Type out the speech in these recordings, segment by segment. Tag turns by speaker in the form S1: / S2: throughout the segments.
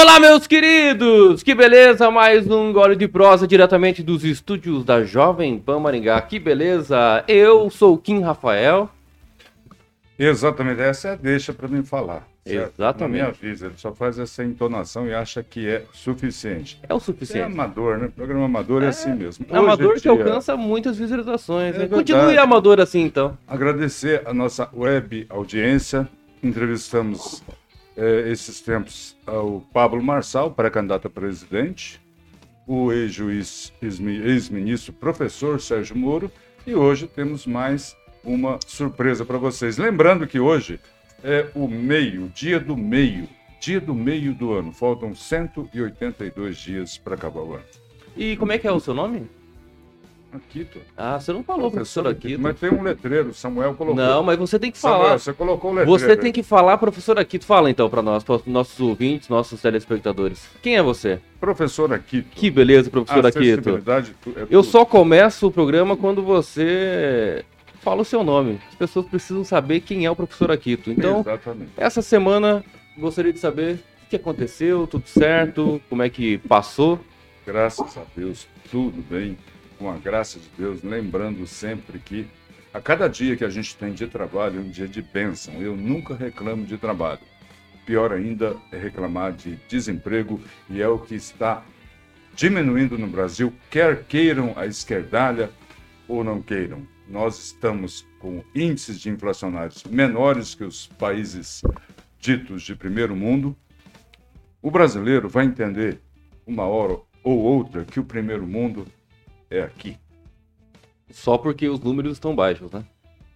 S1: Olá, meus queridos! Que beleza! Mais um gole de prosa diretamente dos estúdios da Jovem Pan Maringá. Que beleza! Eu sou o Kim Rafael.
S2: Exatamente, essa é a deixa para mim falar. certo?
S1: Exatamente.
S2: Não me avisa, ele só faz essa entonação e acha que é suficiente.
S1: É o
S2: Você é
S1: suficiente.
S2: amador, né? Programa amador é, assim mesmo.
S1: É amador que
S2: é dia-
S1: alcança muitas visualizações.
S2: É
S1: né? Continue amador assim, então.
S2: Agradecer a nossa web audiência. Entrevistamos eh, esses tempos ao Pablo Marçal, pré-candidato a presidente, o ex-juiz, ex-mi- ex-ministro, professor Sérgio Moro, e hoje temos mais uma surpresa para vocês. Lembrando que hoje é o meio, dia do meio, dia do meio do ano. Faltam 182 dias para acabar o ano.
S1: E como é que é o seu nome?
S2: Aqui, tô.
S1: Ah, você não falou, professor Aquito.
S2: Mas tem um letreiro, Samuel colocou.
S1: Não, mas você tem que
S2: Samuel,
S1: falar.
S2: você colocou o letreiro.
S1: Você tem que falar, professor Aquito. Fala então pra nós, para os nossos ouvintes, nossos telespectadores. Quem é você?
S2: Professor Aquito.
S1: Que beleza, professor Aquito.
S2: É
S1: Eu só começo o programa quando você fala o seu nome. As pessoas precisam saber quem é o professor Aquito. Então,
S2: Exatamente.
S1: essa semana, gostaria de saber o que aconteceu, tudo certo, como é que passou.
S2: Graças a Deus, tudo bem. Com a graça de Deus, lembrando sempre que a cada dia que a gente tem de trabalho é um dia de bênção. Eu nunca reclamo de trabalho. Pior ainda é reclamar de desemprego e é o que está diminuindo no Brasil, quer queiram a esquerdalha ou não queiram. Nós estamos com índices de inflacionários menores que os países ditos de primeiro mundo. O brasileiro vai entender uma hora ou outra que o primeiro mundo é aqui.
S1: Só porque os números estão baixos, né?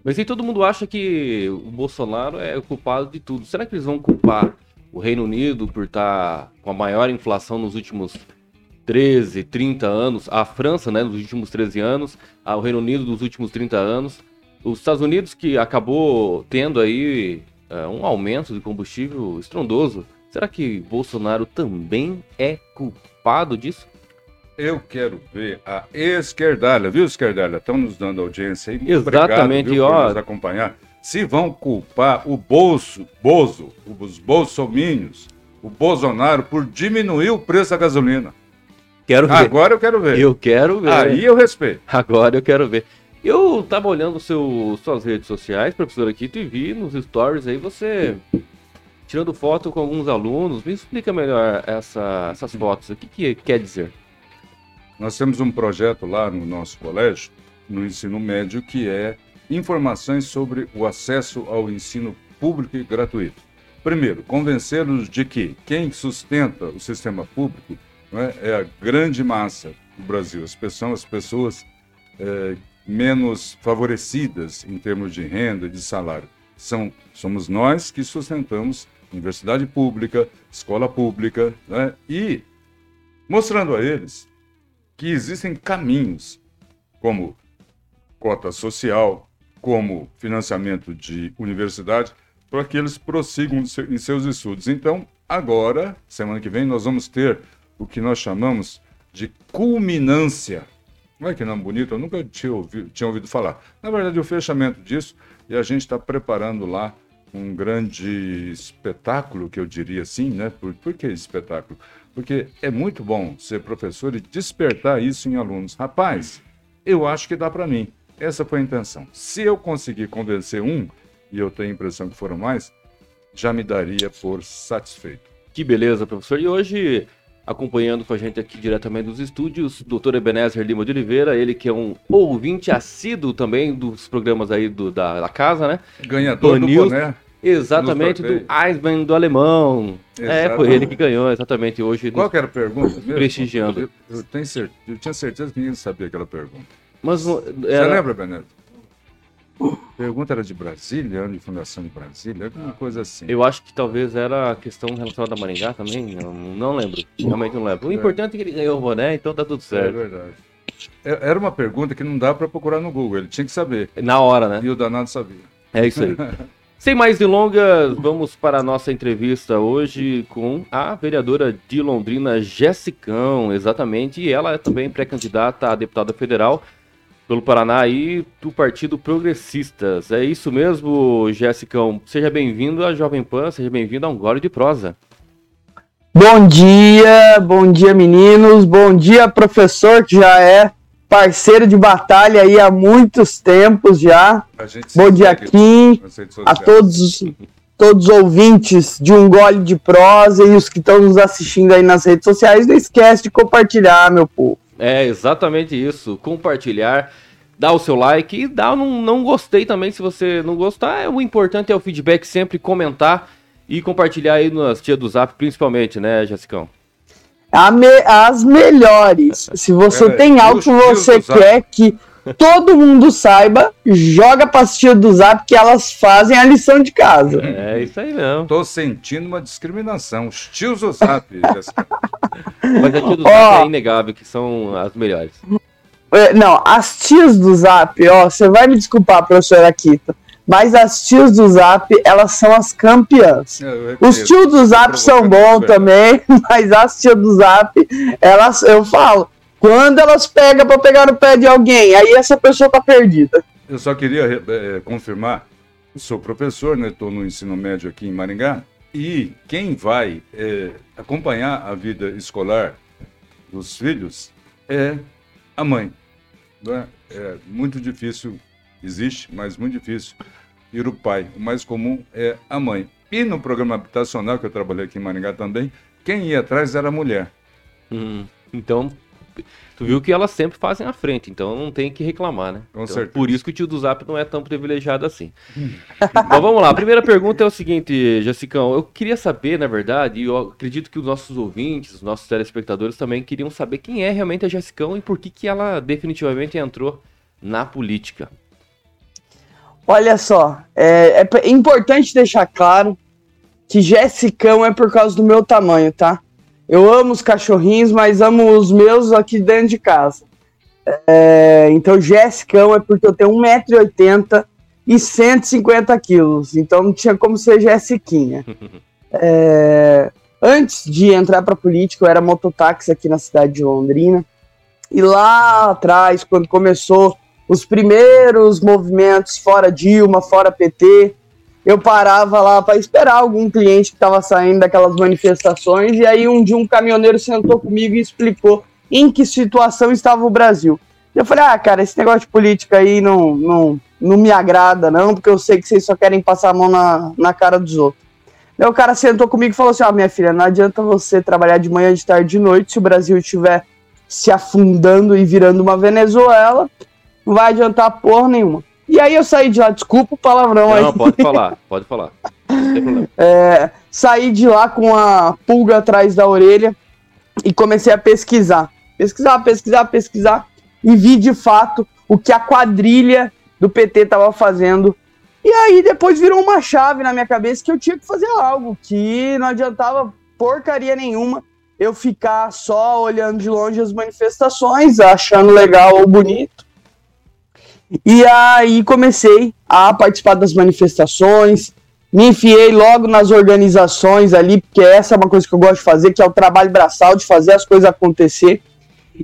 S1: Mas aí todo mundo acha que o Bolsonaro é o culpado de tudo. Será que eles vão culpar o Reino Unido por estar com a maior inflação nos últimos 13, 30 anos? A França, né, nos últimos 13 anos? O Reino Unido nos últimos 30 anos? Os Estados Unidos que acabou tendo aí é, um aumento de combustível estrondoso. Será que Bolsonaro também é culpado disso?
S2: Eu quero ver a esquerdalha, viu, esquerdalha? Estão nos dando audiência aí.
S1: Exatamente,
S2: obrigado, viu,
S1: ó.
S2: nos acompanhar. Se vão culpar o bolso, Bozo, os bolsomínios, o Bolsonaro por diminuir o preço da gasolina.
S1: Quero ver.
S2: Agora eu quero ver.
S1: Eu quero ver.
S2: Aí eu respeito.
S1: Agora eu quero ver. Eu tava olhando seu, suas redes sociais, professor Aquito, e vi nos stories aí você tirando foto com alguns alunos. Me explica melhor essa- essas fotos. O que, que quer dizer?
S2: Nós temos um projeto lá no nosso colégio, no ensino médio, que é informações sobre o acesso ao ensino público e gratuito. Primeiro, convencê-los de que quem sustenta o sistema público é, é a grande massa do Brasil, as pessoas, as pessoas eh, menos favorecidas em termos de renda de salário. São, somos nós que sustentamos universidade pública, escola pública, né, e mostrando a eles que existem caminhos, como cota social, como financiamento de universidade, para que eles prossigam em seu- em seus estudos. Então, agora, semana que vem, nós vamos ter o que nós chamamos de culminância. Olha que nome bonito, eu nunca tinha ouvido, tinha ouvido falar. Na verdade, o fechamento disso, e a gente está preparando lá um grande espetáculo, que eu diria assim, né? Por, por que espetáculo? Porque é muito bom ser professor e despertar isso em alunos. Rapaz, eu acho que dá para mim. Essa foi a intenção. Se eu conseguir convencer um, e eu tenho a impressão que foram mais, já me daria por satisfeito.
S1: Que beleza, professor. E hoje, acompanhando com a gente aqui diretamente dos estúdios, doutor Ebenezer Lima de Oliveira, ele que é um ouvinte assíduo também dos programas aí do, da, da casa, né?
S2: Ganhador do
S1: Banils-
S2: boné.
S1: Exatamente, do. Eisman do Alemão. É, foi
S2: Exatamente.
S1: ele que ganhou, exatamente, hoje.
S2: Qual que era a pergunta mesmo?
S1: Prestigiando.
S2: Eu, eu tenho cer- eu tinha certeza que ninguém sabia aquela pergunta.
S1: Mas não-
S2: Você
S1: era-
S2: lembra, Beneto? A pergunta era de Brasília, ano de fundação de Brasília, alguma coisa assim.
S1: Eu acho que talvez era a questão relacionada a Maringá também, não, não lembro, realmente não lembro. O importante é que ele ganhou o boné, então tá tudo
S2: É
S1: certo.
S2: verdade. É- Era uma pergunta que não dá para procurar no Google, ele tinha que saber.
S1: Na hora, né?
S2: E o danado sabia.
S1: É isso aí. Sem mais delongas, vamos para a nossa entrevista hoje com a vereadora de Londrina, Jessicão, exatamente, e ela é também pré-candidata a deputada federal pelo Paraná aí do Partido Progressistas. É isso mesmo, Jessicão. Seja bem-vindo à Jovem Pan, seja bem-vindo a um Gole de Prosa.
S3: Bom dia, bom dia meninos, bom dia professor que já é parceiro de batalha aí há muitos tempos já. Bom dia Kim, a todos todos os ouvintes de um gole de prosa e os que estão nos assistindo aí nas redes sociais, não esquece de compartilhar, meu povo.
S1: É exatamente isso, compartilhar, dar o seu like e dar um não gostei também se você não gostar. É, o importante é o feedback sempre comentar e compartilhar aí nas tia do Zap, principalmente, né, Jessicão?
S3: Me, as melhores. Se você é, tem algo que você quer que todo mundo saiba, joga pra tia do Zap que elas fazem a lição de casa.
S1: É isso aí mesmo.
S2: Tô sentindo uma discriminação. Os tios do Zap.
S1: Mas a tia do Zap é inegável que são as melhores.
S3: É, não, as tias do Zap, ó, você vai me desculpar, professora Akita. Mas as tias do Zap, elas são as campeãs. Os tios do Zap são bons também, mas as tias do Zap, elas, eu falo, quando elas pegam para pegar no pé de alguém, aí essa pessoa tá perdida.
S2: Eu só queria é, confirmar, sou professor, né? Estou no ensino médio aqui em Maringá, e quem vai é, acompanhar a vida escolar dos filhos é a mãe. Né? É muito difícil existe, mas muito difícil, ir o pai. O mais comum é a mãe. E no programa habitacional, que eu trabalhei aqui em Maringá também, quem ia atrás era a mulher.
S1: Hum, então, tu viu que elas sempre fazem a frente, então não tem que reclamar, né?
S2: Com
S1: então,
S2: certeza.
S1: Por isso que o tio do Zap não é tão privilegiado assim. então vamos lá, a primeira pergunta é o seguinte, Jessicão, eu queria saber, na verdade, e eu acredito que os nossos ouvintes, os nossos telespectadores também queriam saber quem é realmente a Jessicão e por que, que ela definitivamente entrou na política.
S3: Olha só, é, é importante deixar claro que Jessicão é por causa do meu tamanho, tá? Eu amo os cachorrinhos, mas amo os meus aqui dentro de casa. É, então, Jessicão é porque eu tenho 1,80m e 150 quilos. Então, não tinha como ser Jessiquinha. É, antes de entrar para política, eu era mototáxi aqui na cidade de Londrina. E lá atrás, quando começou os primeiros movimentos fora Dilma, fora PT, eu parava lá para esperar algum cliente que estava saindo daquelas manifestações e aí um dia um caminhoneiro sentou comigo e explicou em que situação estava o Brasil. Eu falei, ah, cara, esse negócio de política aí não, não, não me agrada, não, porque eu sei que vocês só querem passar a mão na, na cara dos outros. Daí o cara sentou comigo e falou assim: ah, minha filha, não adianta você trabalhar de manhã, de tarde, de noite, se o Brasil estiver se afundando e virando uma Venezuela, não vai adiantar porra nenhuma. E aí eu saí de lá, desculpa o palavrão
S1: não,
S3: aí.
S1: Não, pode falar, pode falar.
S3: É, saí de lá com a pulga atrás da orelha e comecei a pesquisar. Pesquisar, pesquisar, pesquisar. E vi de fato o que a quadrilha do PT estava fazendo. E aí depois virou uma chave na minha cabeça que eu tinha que fazer algo, que não adiantava porcaria nenhuma eu ficar só olhando de longe as manifestações, achando legal ou bonito e aí comecei a participar das manifestações, me enfiei logo nas organizações ali, porque essa é uma coisa que eu gosto de fazer, que é o trabalho braçal, de fazer as coisas acontecer.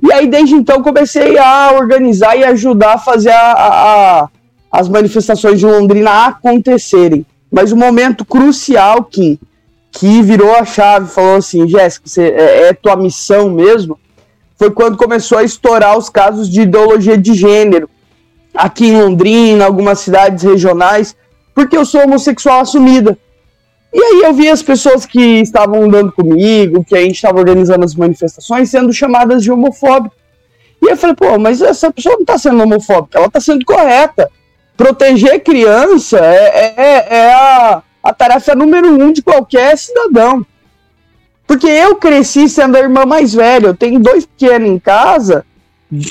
S3: E aí, desde então, comecei a organizar e ajudar a fazer a, a, as manifestações de Londrina acontecerem. Mas o momento crucial que, que virou a chave, falou assim, Jéssica, é, é tua missão mesmo, foi quando começou a estourar os casos de ideologia de gênero aqui em Londrina, algumas cidades regionais, porque eu sou homossexual assumida. E aí eu vi as pessoas que estavam andando comigo, que a gente estava organizando as manifestações, sendo chamadas de homofóbico. E eu falei, pô, mas essa pessoa não está sendo homofóbica, ela está sendo correta. Proteger criança é, é, é a, a tarefa número um de qualquer cidadão. Porque eu cresci sendo a irmã mais velha, eu tenho dois pequenos em casa,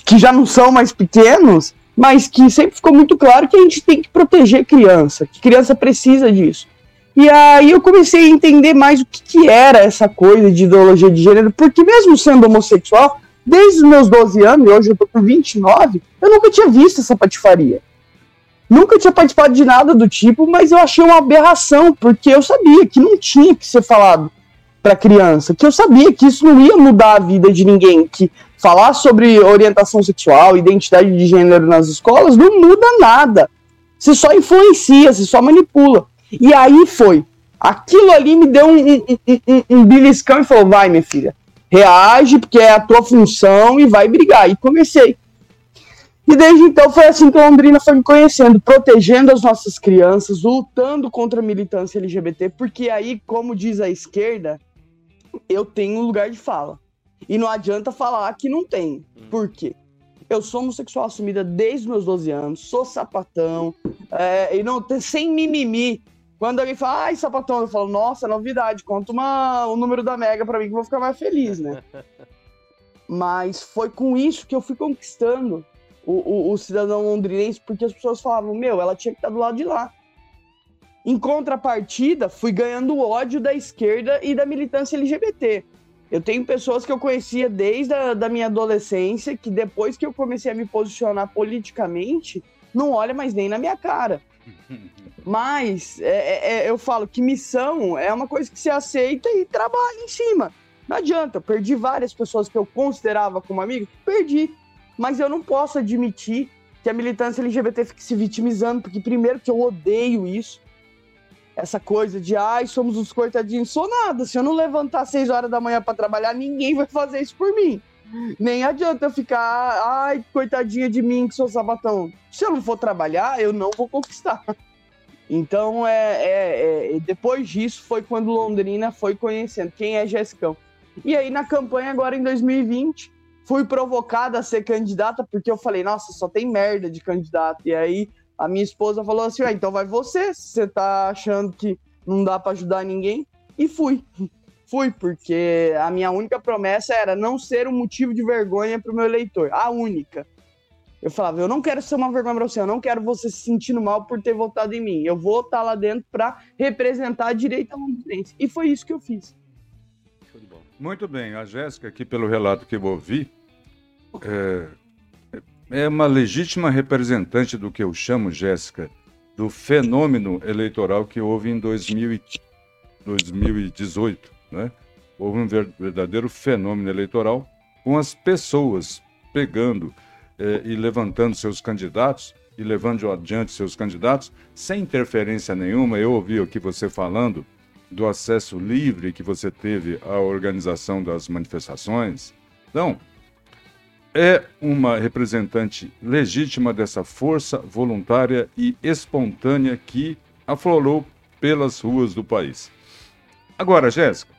S3: que já não são mais pequenos, mas que sempre ficou muito claro que a gente tem que proteger criança, que criança precisa disso. E aí eu comecei a entender mais o que, que era essa coisa de ideologia de gênero, porque mesmo sendo homossexual, desde os meus 12 anos, e hoje eu tô com 29, eu nunca tinha visto essa patifaria. Nunca tinha participado de nada do tipo, mas eu achei uma aberração, porque eu sabia que não tinha que ser falado para criança, que eu sabia que isso não ia mudar a vida de ninguém, que falar sobre orientação sexual, identidade de gênero nas escolas não muda nada. Você só influencia, você só manipula. E aí foi Aquilo ali me deu um, um, um, um beliscão e falou: vai, minha filha, reage, porque é a tua função e vai brigar. E comecei. E desde então foi assim que a Londrina foi me conhecendo, protegendo as nossas crianças, lutando contra a militância LGBT, porque aí, como diz a esquerda, eu tenho um lugar de fala. E não adianta falar que não tem. Por quê? Eu sou homossexual assumida desde meus 12 anos, sou sapatão, é, e não sem mimimi. Quando alguém fala, ai, sapatão, eu falo, nossa, novidade, conta uma, o número da Mega pra mim que eu vou ficar mais feliz, né? Mas foi com isso que eu fui conquistando o, o, o, cidadão londrinense, porque as pessoas falavam, meu, ela tinha que estar do lado de lá. Em contrapartida, fui ganhando o ódio da esquerda e da militância LGBT. Eu tenho pessoas que eu conhecia desde a da minha adolescência, que depois que eu comecei a me posicionar politicamente, não olha mais nem na minha cara. Mas é, é, é, eu falo que missão é uma coisa que se aceita e trabalha em cima. Não adianta, eu perdi várias pessoas que eu considerava como amigos, perdi. Mas eu não posso admitir que a militância LGBT fique se vitimizando, porque primeiro que eu odeio isso essa coisa de ai, somos os coitadinhos. Sou nada. Se eu não levantar às 6 horas da manhã para trabalhar, ninguém vai fazer isso por mim. Nem adianta eu ficar, ai, coitadinha de mim que sou sabatão. Se eu não for trabalhar, eu não vou conquistar. Então, é, é, é, depois disso foi quando Londrina foi conhecendo quem é Jessicão. E aí, na campanha agora em 2020, fui provocada a ser candidata, porque eu falei, nossa, só tem merda de candidato. E aí, a minha esposa falou assim: ah, então vai você, se você tá achando que não dá para ajudar ninguém. E fui. Fui, porque a minha única promessa era não ser um motivo de vergonha para o meu eleitor. A única. Eu falava, eu não quero ser uma vergonha para você, eu não quero você se sentindo mal por ter votado em mim. Eu vou estar lá dentro para representar a direita londrinense. E foi isso que eu fiz.
S2: Muito bem, a Jéssica, aqui pelo relato que eu ouvi, é, é uma legítima representante do que eu chamo, Jéssica, do fenômeno eleitoral que houve em 2000 2018. Né? Houve um verdadeiro fenômeno eleitoral com as pessoas pegando eh, e levantando seus candidatos e levando adiante seus candidatos sem interferência nenhuma. Eu ouvi aqui você falando do acesso livre que você teve à organização das manifestações. Então, é uma representante legítima dessa força voluntária e espontânea que aflorou pelas ruas do país. Agora, Jéssica,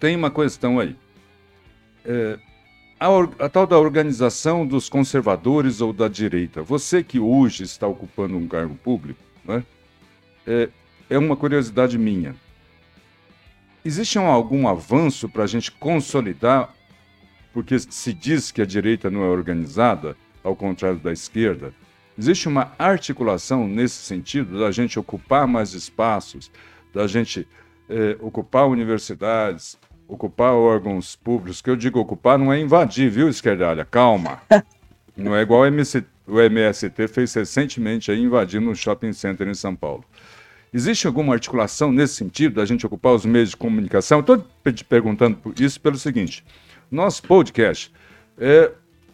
S2: tem uma questão aí. É, a, a, tal da organização dos conservadores ou da direita, você que hoje está ocupando um cargo público, né, é, é uma curiosidade minha. Existe um, algum avanço para a gente consolidar porque se diz que a direita não é organizada, ao contrário da esquerda. Existe uma articulação nesse sentido da gente ocupar mais espaços, da gente eh, ocupar universidades, ocupar órgãos públicos. Que eu digo ocupar não é invadir, viu, esquerdalha? Calma. Não é igual o, MC, o MST fez recentemente aí invadindo um shopping center em São Paulo. Existe alguma articulação nesse sentido, da gente ocupar os meios de comunicação? Estou te perguntando isso pelo seguinte: nosso podcast é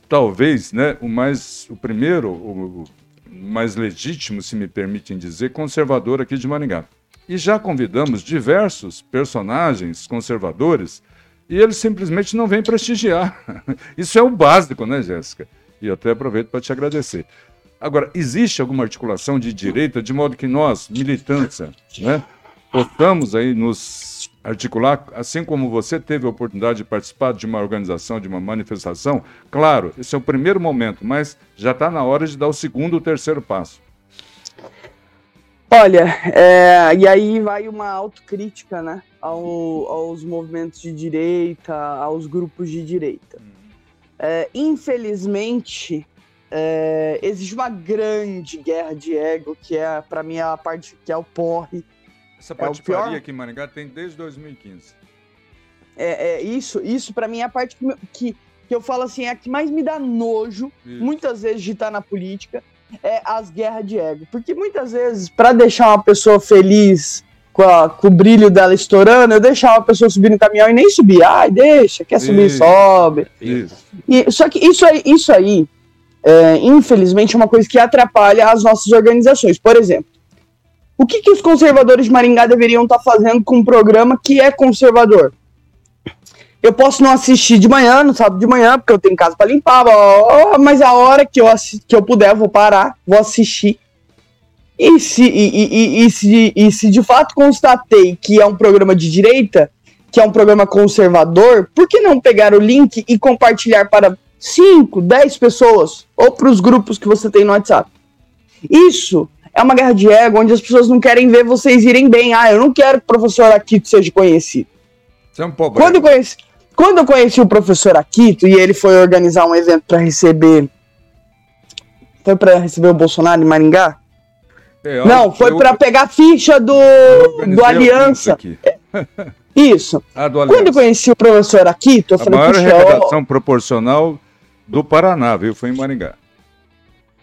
S2: talvez né, o mais o primeiro, o, mais legítimo, se me permitem dizer, conservador aqui de Maringá. E já convidamos diversos personagens conservadores e eles simplesmente não vêm prestigiar. Isso é o básico, né, Jéssica? E até aproveito para te agradecer. Agora, existe alguma articulação de direita de modo que nós, militância, né, possamos aí nos articular, assim como você teve a oportunidade de participar de uma organização, de uma manifestação, claro, esse é o primeiro momento, mas já está na hora de dar o segundo ou terceiro passo.
S3: Olha, é, e aí vai uma autocrítica, né, ao, aos movimentos de direita, aos grupos de direita. É, infelizmente, é, existe uma grande guerra de ego, que é, para mim, a parte que é o porre,
S2: essa patifaria é pior... aqui em Maringá tem desde 2015.
S3: É, é isso, isso para mim é a parte que, que, que, eu falo assim, é a que mais me dá nojo, isso. muitas vezes, de estar na política, é as guerras de ego. Porque muitas vezes, para deixar uma pessoa feliz com, a, com, o brilho dela estourando, eu deixava a pessoa subir no caminhão e nem subir. Ai, deixa, quer subir, isso. sobe. Isso. E, só que isso aí, isso aí é, infelizmente, é uma coisa que atrapalha as nossas organizações. Por exemplo, O que, que os conservadores de Maringá deveriam estar tá fazendo com um programa que é conservador? Eu posso não assistir de manhã, no sábado de manhã, porque eu tenho casa para limpar, mas a hora que eu, que eu puder, eu vou parar, vou assistir. E se, e, e, e, se, e se de fato constatei que é um programa de direita, que é um programa conservador, por que não pegar o link e compartilhar para 5, 10 pessoas ou para os grupos que você tem no WhatsApp? Isso é uma guerra de ego onde as pessoas não querem ver vocês irem bem. Ah, eu não quero que o professor Akito seja conhecido.
S2: Você é um pobre.
S3: Quando eu conheci, quando eu conheci o professor Akito e ele foi organizar um evento para receber. Foi para receber o Bolsonaro em Maringá? É, não, foi eu... para pegar a ficha do, do Aliança. Isso. Ah, do Quando eu conheci o professor Akito, eu
S2: a falei, maior arrecadação proporcional do Paraná, viu? Foi em Maringá.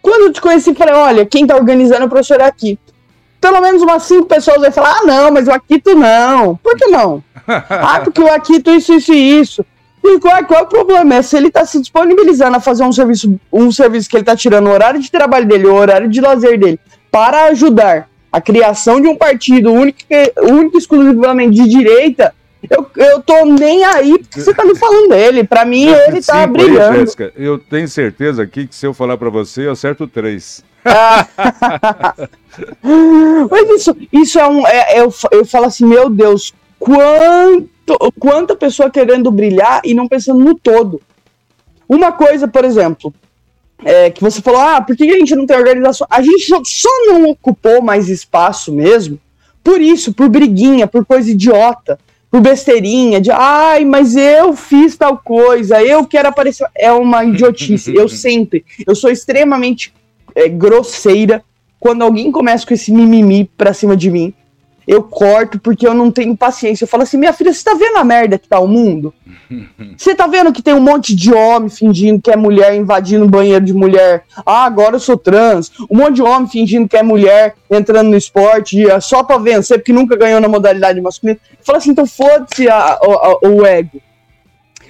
S3: Quando eu te conheci, eu falei, olha, quem tá organizando é o professor Akito. Pelo menos umas cinco pessoas vai falar, ah, não, mas o Akito não. Por que não? ah, porque o Akito isso, isso e isso. E qual, qual é o problema? É se ele está se disponibilizando a fazer um serviço, um serviço que ele está tirando o horário de trabalho dele, o horário de lazer dele, para ajudar a criação de um partido único, único exclusivamente de direita, eu, eu tô nem aí porque você tá me falando dele. Pra mim, ele tá brilhando. Jéssica,
S2: eu tenho certeza aqui que se eu falar pra você, eu acerto três.
S3: Mas isso, isso é um. É, eu, eu falo assim, meu Deus, quanto, quanta pessoa querendo brilhar e não pensando no todo. Uma coisa, por exemplo, é, que você falou, ah, por que a gente não tem organização? A gente só não ocupou mais espaço mesmo por isso, por briguinha, por coisa idiota, por besteirinha, de ai, mas eu fiz tal coisa, eu quero aparecer. É uma idiotice. eu sempre, eu sou extremamente é, grosseira quando alguém começa com esse mimimi pra cima de mim eu corto porque eu não tenho paciência. Eu falo assim, minha filha, você tá vendo a merda que tá o mundo? Você tá vendo que tem um monte de homem fingindo que é mulher, invadindo o banheiro de mulher? Ah, agora eu sou trans. Um monte de homem fingindo que é mulher, entrando no esporte, é só pra vencer, porque nunca ganhou na modalidade masculina. Eu falo assim, então foda-se o ego.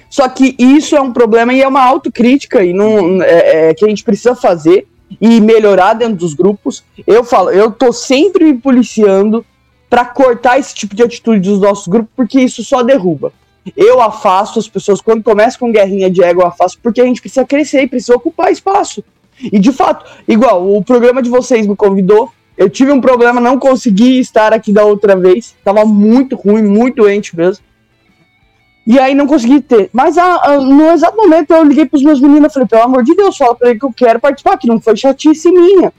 S3: Só que isso é um problema e é uma autocrítica e não, é, é, que a gente precisa fazer e melhorar dentro dos grupos. Eu falo, eu tô sempre me policiando para cortar esse tipo de atitude dos nossos grupos, porque isso só derruba. Eu afasto as pessoas, quando começa com guerrinha de ego, eu afasto, porque a gente precisa crescer e precisa ocupar espaço. E de fato, igual, o programa de vocês me convidou, eu tive um problema, não consegui estar aqui da outra vez, tava muito ruim, muito doente mesmo. E aí não consegui ter. Mas a, a, no exato momento eu liguei pros meus meninos falei, pelo amor de Deus, fala pra ele que eu quero participar, que não foi chatice minha.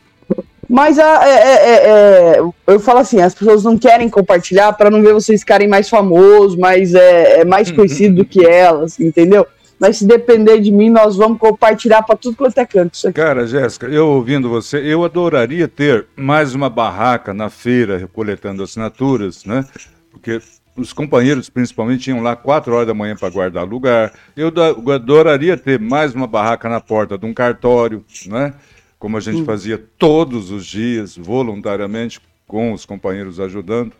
S3: Mas a, é, é, é, eu falo assim, as pessoas não querem compartilhar para não ver vocês ficarem mais famosos, mais, é, é mais conhecido do que elas, entendeu? Mas se depender de mim, nós vamos compartilhar para tudo quanto é canto.
S2: Cara, Jéssica, eu ouvindo você, eu adoraria ter mais uma barraca na feira coletando assinaturas, né? Porque os companheiros, principalmente, iam lá 4 horas da manhã para guardar lugar. Eu adoraria ter mais uma barraca na porta de um cartório, né? Como a gente fazia todos os dias, voluntariamente, com os companheiros ajudando.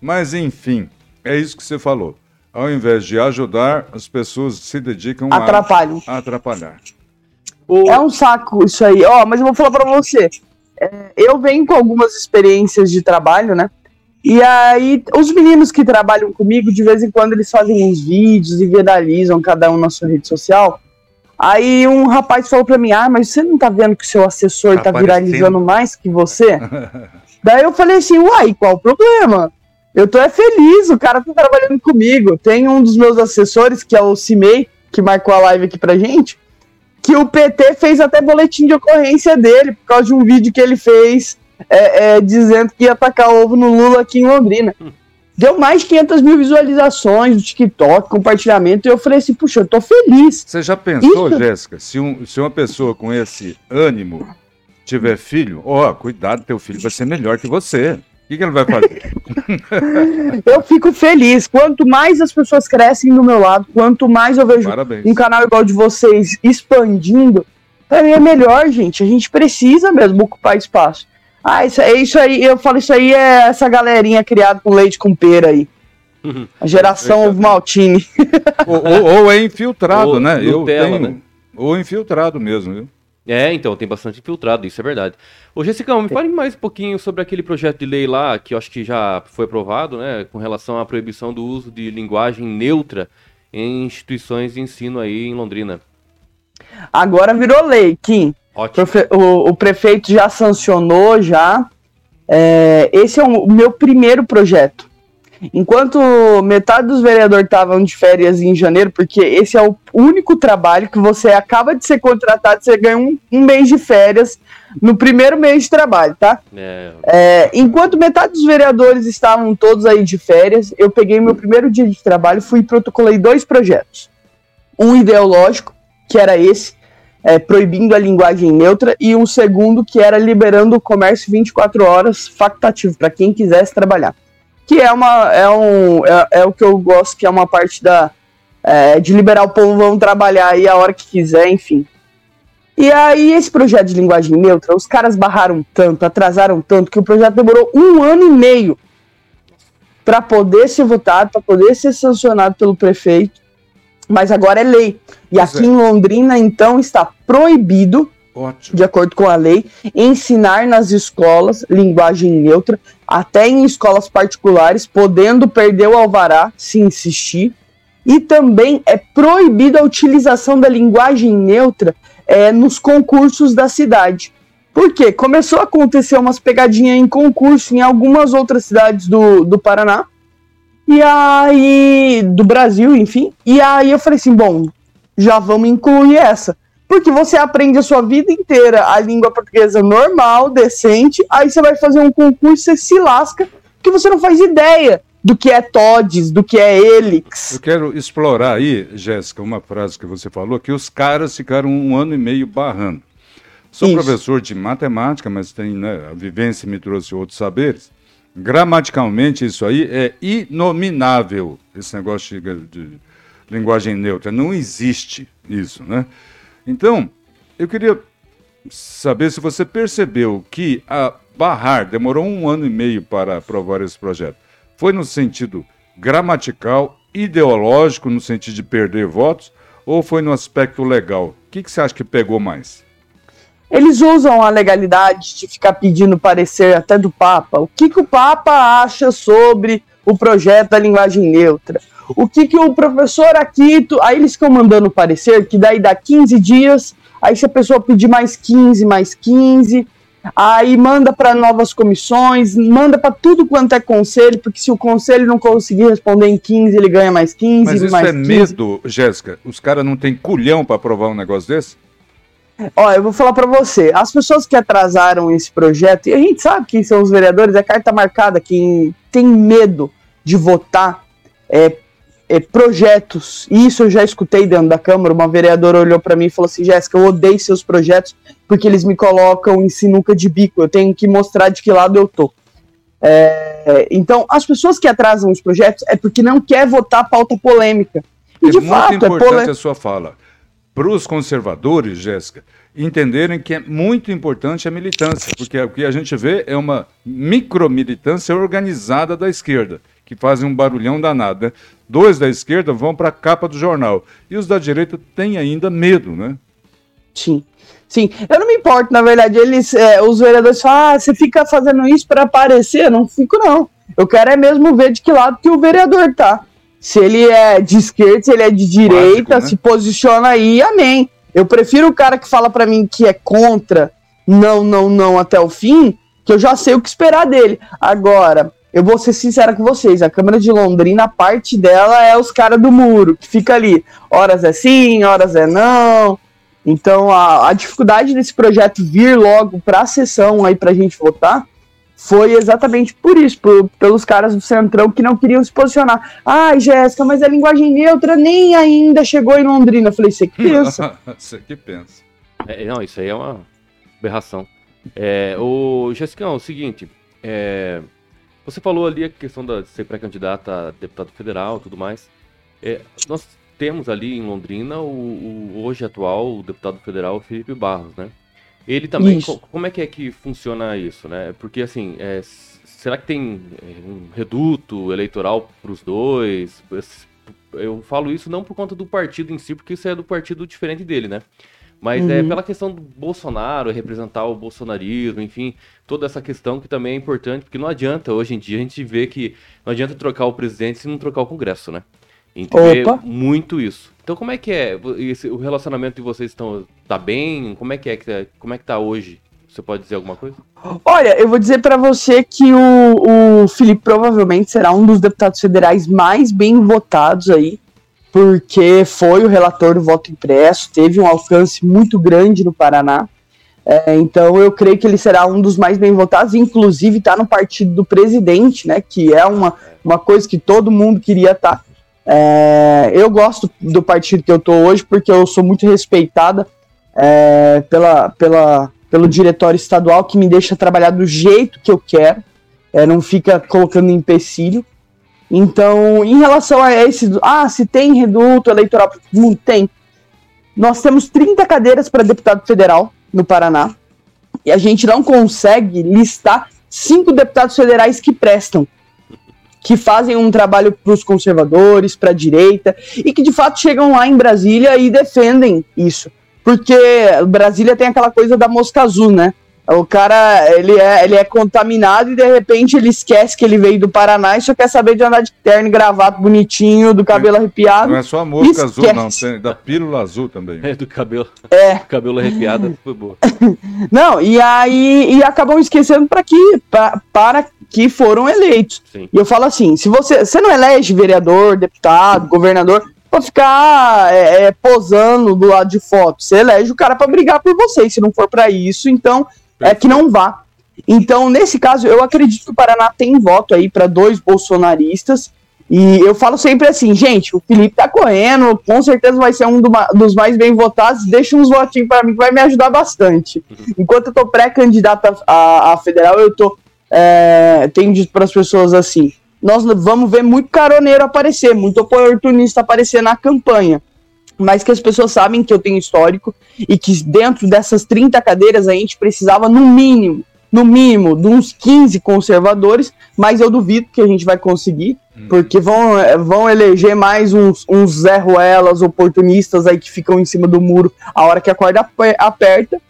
S2: Mas, enfim, é isso que você falou. Ao invés de ajudar, as pessoas se dedicam
S3: Atrapalham.
S2: a atrapalhar.
S3: É um saco isso aí. Ó, oh, mas eu vou falar para você. É, eu venho com algumas experiências de trabalho, né? E aí, os meninos que trabalham comigo, de vez em quando, eles fazem uns vídeos e viralizam cada um na sua rede social. Aí um rapaz falou pra mim: Ah, mas você não tá vendo que o seu assessor tá, tá viralizando mais que você? Daí eu falei assim: Uai, qual o problema? Eu tô é feliz, o cara tá trabalhando comigo. Tem um dos meus assessores, que é o Cimei, que marcou a live aqui pra gente, que o PT fez até boletim de ocorrência dele, por causa de um vídeo que ele fez é, é, dizendo que ia atacar ovo no Lula aqui em Londrina. Deu mais de 500 mil visualizações do TikTok, compartilhamento, e eu falei assim, puxa, eu tô feliz.
S2: Você já pensou, Isso... Jéssica, se, um, se uma pessoa com esse ânimo tiver filho, ó, oh, cuidado, teu filho vai ser melhor que você. O que, que ele vai fazer?
S3: eu fico feliz. Quanto mais as pessoas crescem do meu lado, quanto mais eu vejo Parabéns. um canal igual de vocês expandindo, pra mim é melhor, gente. A gente precisa mesmo ocupar espaço. Ah, isso é isso aí, eu falo isso aí é essa galerinha criada com leite com pera aí. Uhum. A geração Maltini.
S2: ou, ou, ou, é infiltrado, ou né? Eu tenho, né? Ou infiltrado mesmo, viu?
S1: É, então, tem bastante infiltrado, isso é verdade. Ô, Jessica, me fale mais um pouquinho sobre aquele projeto de lei lá, que eu acho que já foi aprovado, né, com relação à proibição do uso de linguagem neutra em instituições de ensino aí em Londrina.
S3: Agora virou lei, Kim.
S1: Ótimo.
S3: O, o prefeito já sancionou, já. É, esse é o meu primeiro projeto. Enquanto metade dos vereadores estavam de férias em janeiro, porque esse é o único trabalho que você acaba de ser contratado, você ganha um, um mês de férias no primeiro mês de trabalho, tá? É. É, enquanto metade dos vereadores estavam todos aí de férias, eu peguei meu primeiro dia de trabalho, fui e protocolei dois projetos. Um ideológico, que era esse, é, proibindo a linguagem neutra, e um segundo que era liberando o comércio 24 horas facultativo para quem quisesse trabalhar. Que é uma é um é, é, o que eu gosto, que é uma parte da é, de liberar o povo vão trabalhar aí a hora que quiser, enfim. E aí esse projeto de linguagem neutra, os caras barraram tanto, atrasaram tanto que o projeto demorou um ano e meio para poder ser votado, para poder ser sancionado pelo prefeito mas agora é lei. E pois aqui é. em Londrina, então, está proibido, Ótimo. de acordo com a lei, ensinar nas escolas linguagem neutra, até em escolas particulares, podendo perder o alvará se insistir. E também é proibida a utilização da linguagem neutra é, nos concursos da cidade. Por quê? Começou a acontecer umas pegadinhas em concurso em algumas outras cidades do, do Paraná e aí, do Brasil, enfim. E aí eu falei assim: bom, já vamos incluir essa. Porque você aprende a sua vida inteira a língua portuguesa normal, decente, aí você vai fazer um concurso, você se lasca, que você não faz ideia do que é TODES, do que é Helix.
S2: Eu quero explorar aí, Jéssica, uma frase que você falou, que os caras ficaram um ano e meio barrando. Sou Isso. professor de matemática, mas tem, né, a vivência me trouxe outros saberes. Gramaticalmente, isso aí é inominável, esse negócio de, de linguagem neutra. Não existe isso, né? Então, eu queria saber se você percebeu que a Barrar demorou um ano e meio para aprovar esse projeto. Foi no sentido gramatical, ideológico, no sentido de perder votos, ou foi no aspecto legal? O que, que você acha que pegou mais?
S3: Eles usam a legalidade de ficar pedindo parecer até do Papa. O que, que o Papa acha sobre o projeto da linguagem neutra? O que, que o professor Aquito. Aí eles ficam mandando parecer, que daí dá 15 dias, aí se a pessoa pedir mais 15, mais 15, aí manda para novas comissões, manda para tudo quanto é conselho, porque se o conselho não conseguir responder em 15, ele ganha mais 15. Mas
S2: isso
S3: mais
S2: é 15. medo, Jéssica? Os caras não têm culhão para aprovar um negócio desse?
S3: Ó, eu vou falar para você, as pessoas que atrasaram esse projeto, e a gente sabe que são os vereadores, é carta marcada, que tem medo de votar é, é, projetos. E isso eu já escutei dentro da Câmara. Uma vereadora olhou para mim e falou assim: Jéssica, eu odeio seus projetos porque eles me colocam em sinuca de bico. Eu tenho que mostrar de que lado eu tô. É, então, as pessoas que atrasam os projetos é porque não quer votar pauta polêmica.
S2: E é de muito fato, é importante é a sua fala para os conservadores, Jéssica, entenderem que é muito importante a militância, porque o que a gente vê é uma micromilitância organizada da esquerda, que fazem um barulhão danado. Né? Dois da esquerda vão para a capa do jornal, e os da direita têm ainda medo, né?
S3: Sim. Sim, eu não me importo, na verdade, eles, é, os vereadores falam, ah, você fica fazendo isso para aparecer? Eu não fico, não. Eu quero é mesmo ver de que lado que o vereador tá. Se ele é de esquerda, se ele é de direita, né? se posiciona aí, amém. Eu prefiro o cara que fala para mim que é contra, não, não, não até o fim, que eu já sei o que esperar dele. Agora, eu vou ser sincera com vocês, a Câmara de Londrina, a parte dela é os caras do muro, que fica ali, horas é sim, horas é não. Então, a, a dificuldade desse projeto vir logo para a sessão aí pra gente votar foi exatamente por isso, por, pelos caras do Centrão que não queriam se posicionar. Ai, Jéssica, mas a linguagem neutra nem ainda chegou em Londrina. Eu falei, você que pensa.
S2: Você que pensa.
S1: É, não, isso aí é uma aberração. É, o Jéssica, é o seguinte, é, você falou ali a questão da, de ser pré-candidata a deputado federal e tudo mais. É, nós temos ali em Londrina o, o hoje atual deputado federal Felipe Barros, né? Ele também, co como é que é que funciona isso, né? Porque assim, é, será que tem é, um reduto eleitoral para os dois? Eu falo isso não por conta do partido em si, porque isso é do partido diferente dele, né? Mas uhum. é pela questão do Bolsonaro, representar o bolsonarismo, enfim, toda essa questão que também é importante, porque não adianta, hoje em dia, a gente vê que não adianta trocar o presidente se não trocar o Congresso, né? A gente Opa. vê muito isso. Então como é que é? Esse, o relacionamento de vocês estão tá bem? Como é que é? Como é que tá hoje? Você pode dizer alguma coisa?
S3: Olha, eu vou dizer para você que o, o Felipe provavelmente será um dos deputados federais mais bem votados aí, porque foi o relator do voto impresso, teve um alcance muito grande no Paraná. É, então eu creio que ele será um dos mais bem votados, inclusive está no partido do presidente, né? Que é uma, uma coisa que todo mundo queria estar. Tá. É, eu gosto do partido que eu tô hoje porque eu sou muito respeitada é, pela, pela, pelo diretório estadual que me deixa trabalhar do jeito que eu quero, é, não fica colocando empecilho. Então, em relação a esse, ah, se tem reduto eleitoral, não tem. Nós temos 30 cadeiras para deputado federal no Paraná e a gente não consegue listar cinco deputados federais que prestam que fazem um trabalho para os conservadores, para a direita, e que de fato chegam lá em Brasília e defendem isso. Porque Brasília tem aquela coisa da mosca azul, né? O cara, ele é, ele é contaminado e de repente ele esquece que ele veio do Paraná e só quer saber de andar de terno, gravata bonitinho, do cabelo arrepiado.
S2: Não é só a mosca azul, não, tem da pílula azul também.
S1: É, do cabelo.
S3: É.
S1: cabelo arrepiado foi boa.
S3: não, e aí e acabam esquecendo para que pra, para que foram eleitos. Sim. E eu falo assim, se você, você não elege vereador, deputado, governador, pra ficar é, é, posando do lado de foto. Você elege o cara para brigar por você. E se não for para isso, então é que não vá. Então, nesse caso, eu acredito que o Paraná tem voto aí para dois bolsonaristas. E eu falo sempre assim, gente, o Felipe tá correndo, com certeza vai ser um do, dos mais bem votados. Deixa uns votinhos para mim que vai me ajudar bastante. Uhum. Enquanto eu tô pré-candidato a, a, a, federal, eu tô. É, tenho dito para as pessoas assim: nós vamos ver muito caroneiro aparecer, muito oportunista aparecer na campanha mas que as pessoas sabem que eu tenho histórico e que dentro dessas 30 cadeiras a gente precisava, no mínimo, no mínimo, de uns 15 conservadores, mas eu duvido que a gente vai conseguir, hum. porque vão, vão eleger mais uns, uns Zé Ruelas oportunistas aí que ficam em cima do muro a hora que a corda aperta,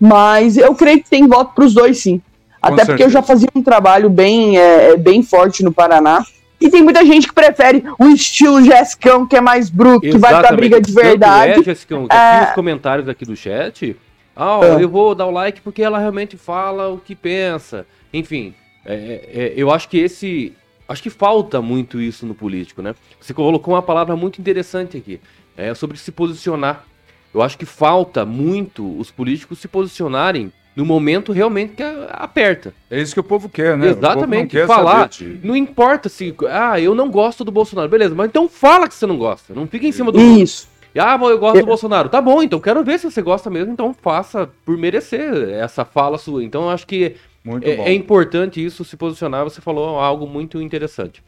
S3: mas eu creio que tem voto para os dois sim. Até certeza. porque eu já fazia um trabalho bem, é, bem forte no Paraná, e tem muita gente que prefere o estilo Jessicão, que é mais bruto, Exatamente. que vai pra briga de verdade.
S1: É, Jessicão, é... aqui os comentários aqui do chat. Ah, é. eu vou dar o like porque ela realmente fala o que pensa. Enfim, é, é, é, eu acho que esse. Acho que falta muito isso no político, né? Você colocou uma palavra muito interessante aqui. É sobre se posicionar. Eu acho que falta muito os políticos se posicionarem no momento realmente que aperta.
S2: É isso que o povo quer, né?
S1: Exatamente. Quer falar. Não importa se. Ah, eu não gosto do Bolsonaro. Beleza, mas então fala que você não gosta. Não fica em cima do.
S3: Isso.
S1: Ah, eu gosto eu... do Bolsonaro. Tá bom, então quero ver se você gosta mesmo. Então faça por merecer essa fala sua. Então eu acho que é, é, importante isso se posicionar. Você falou algo muito interessante.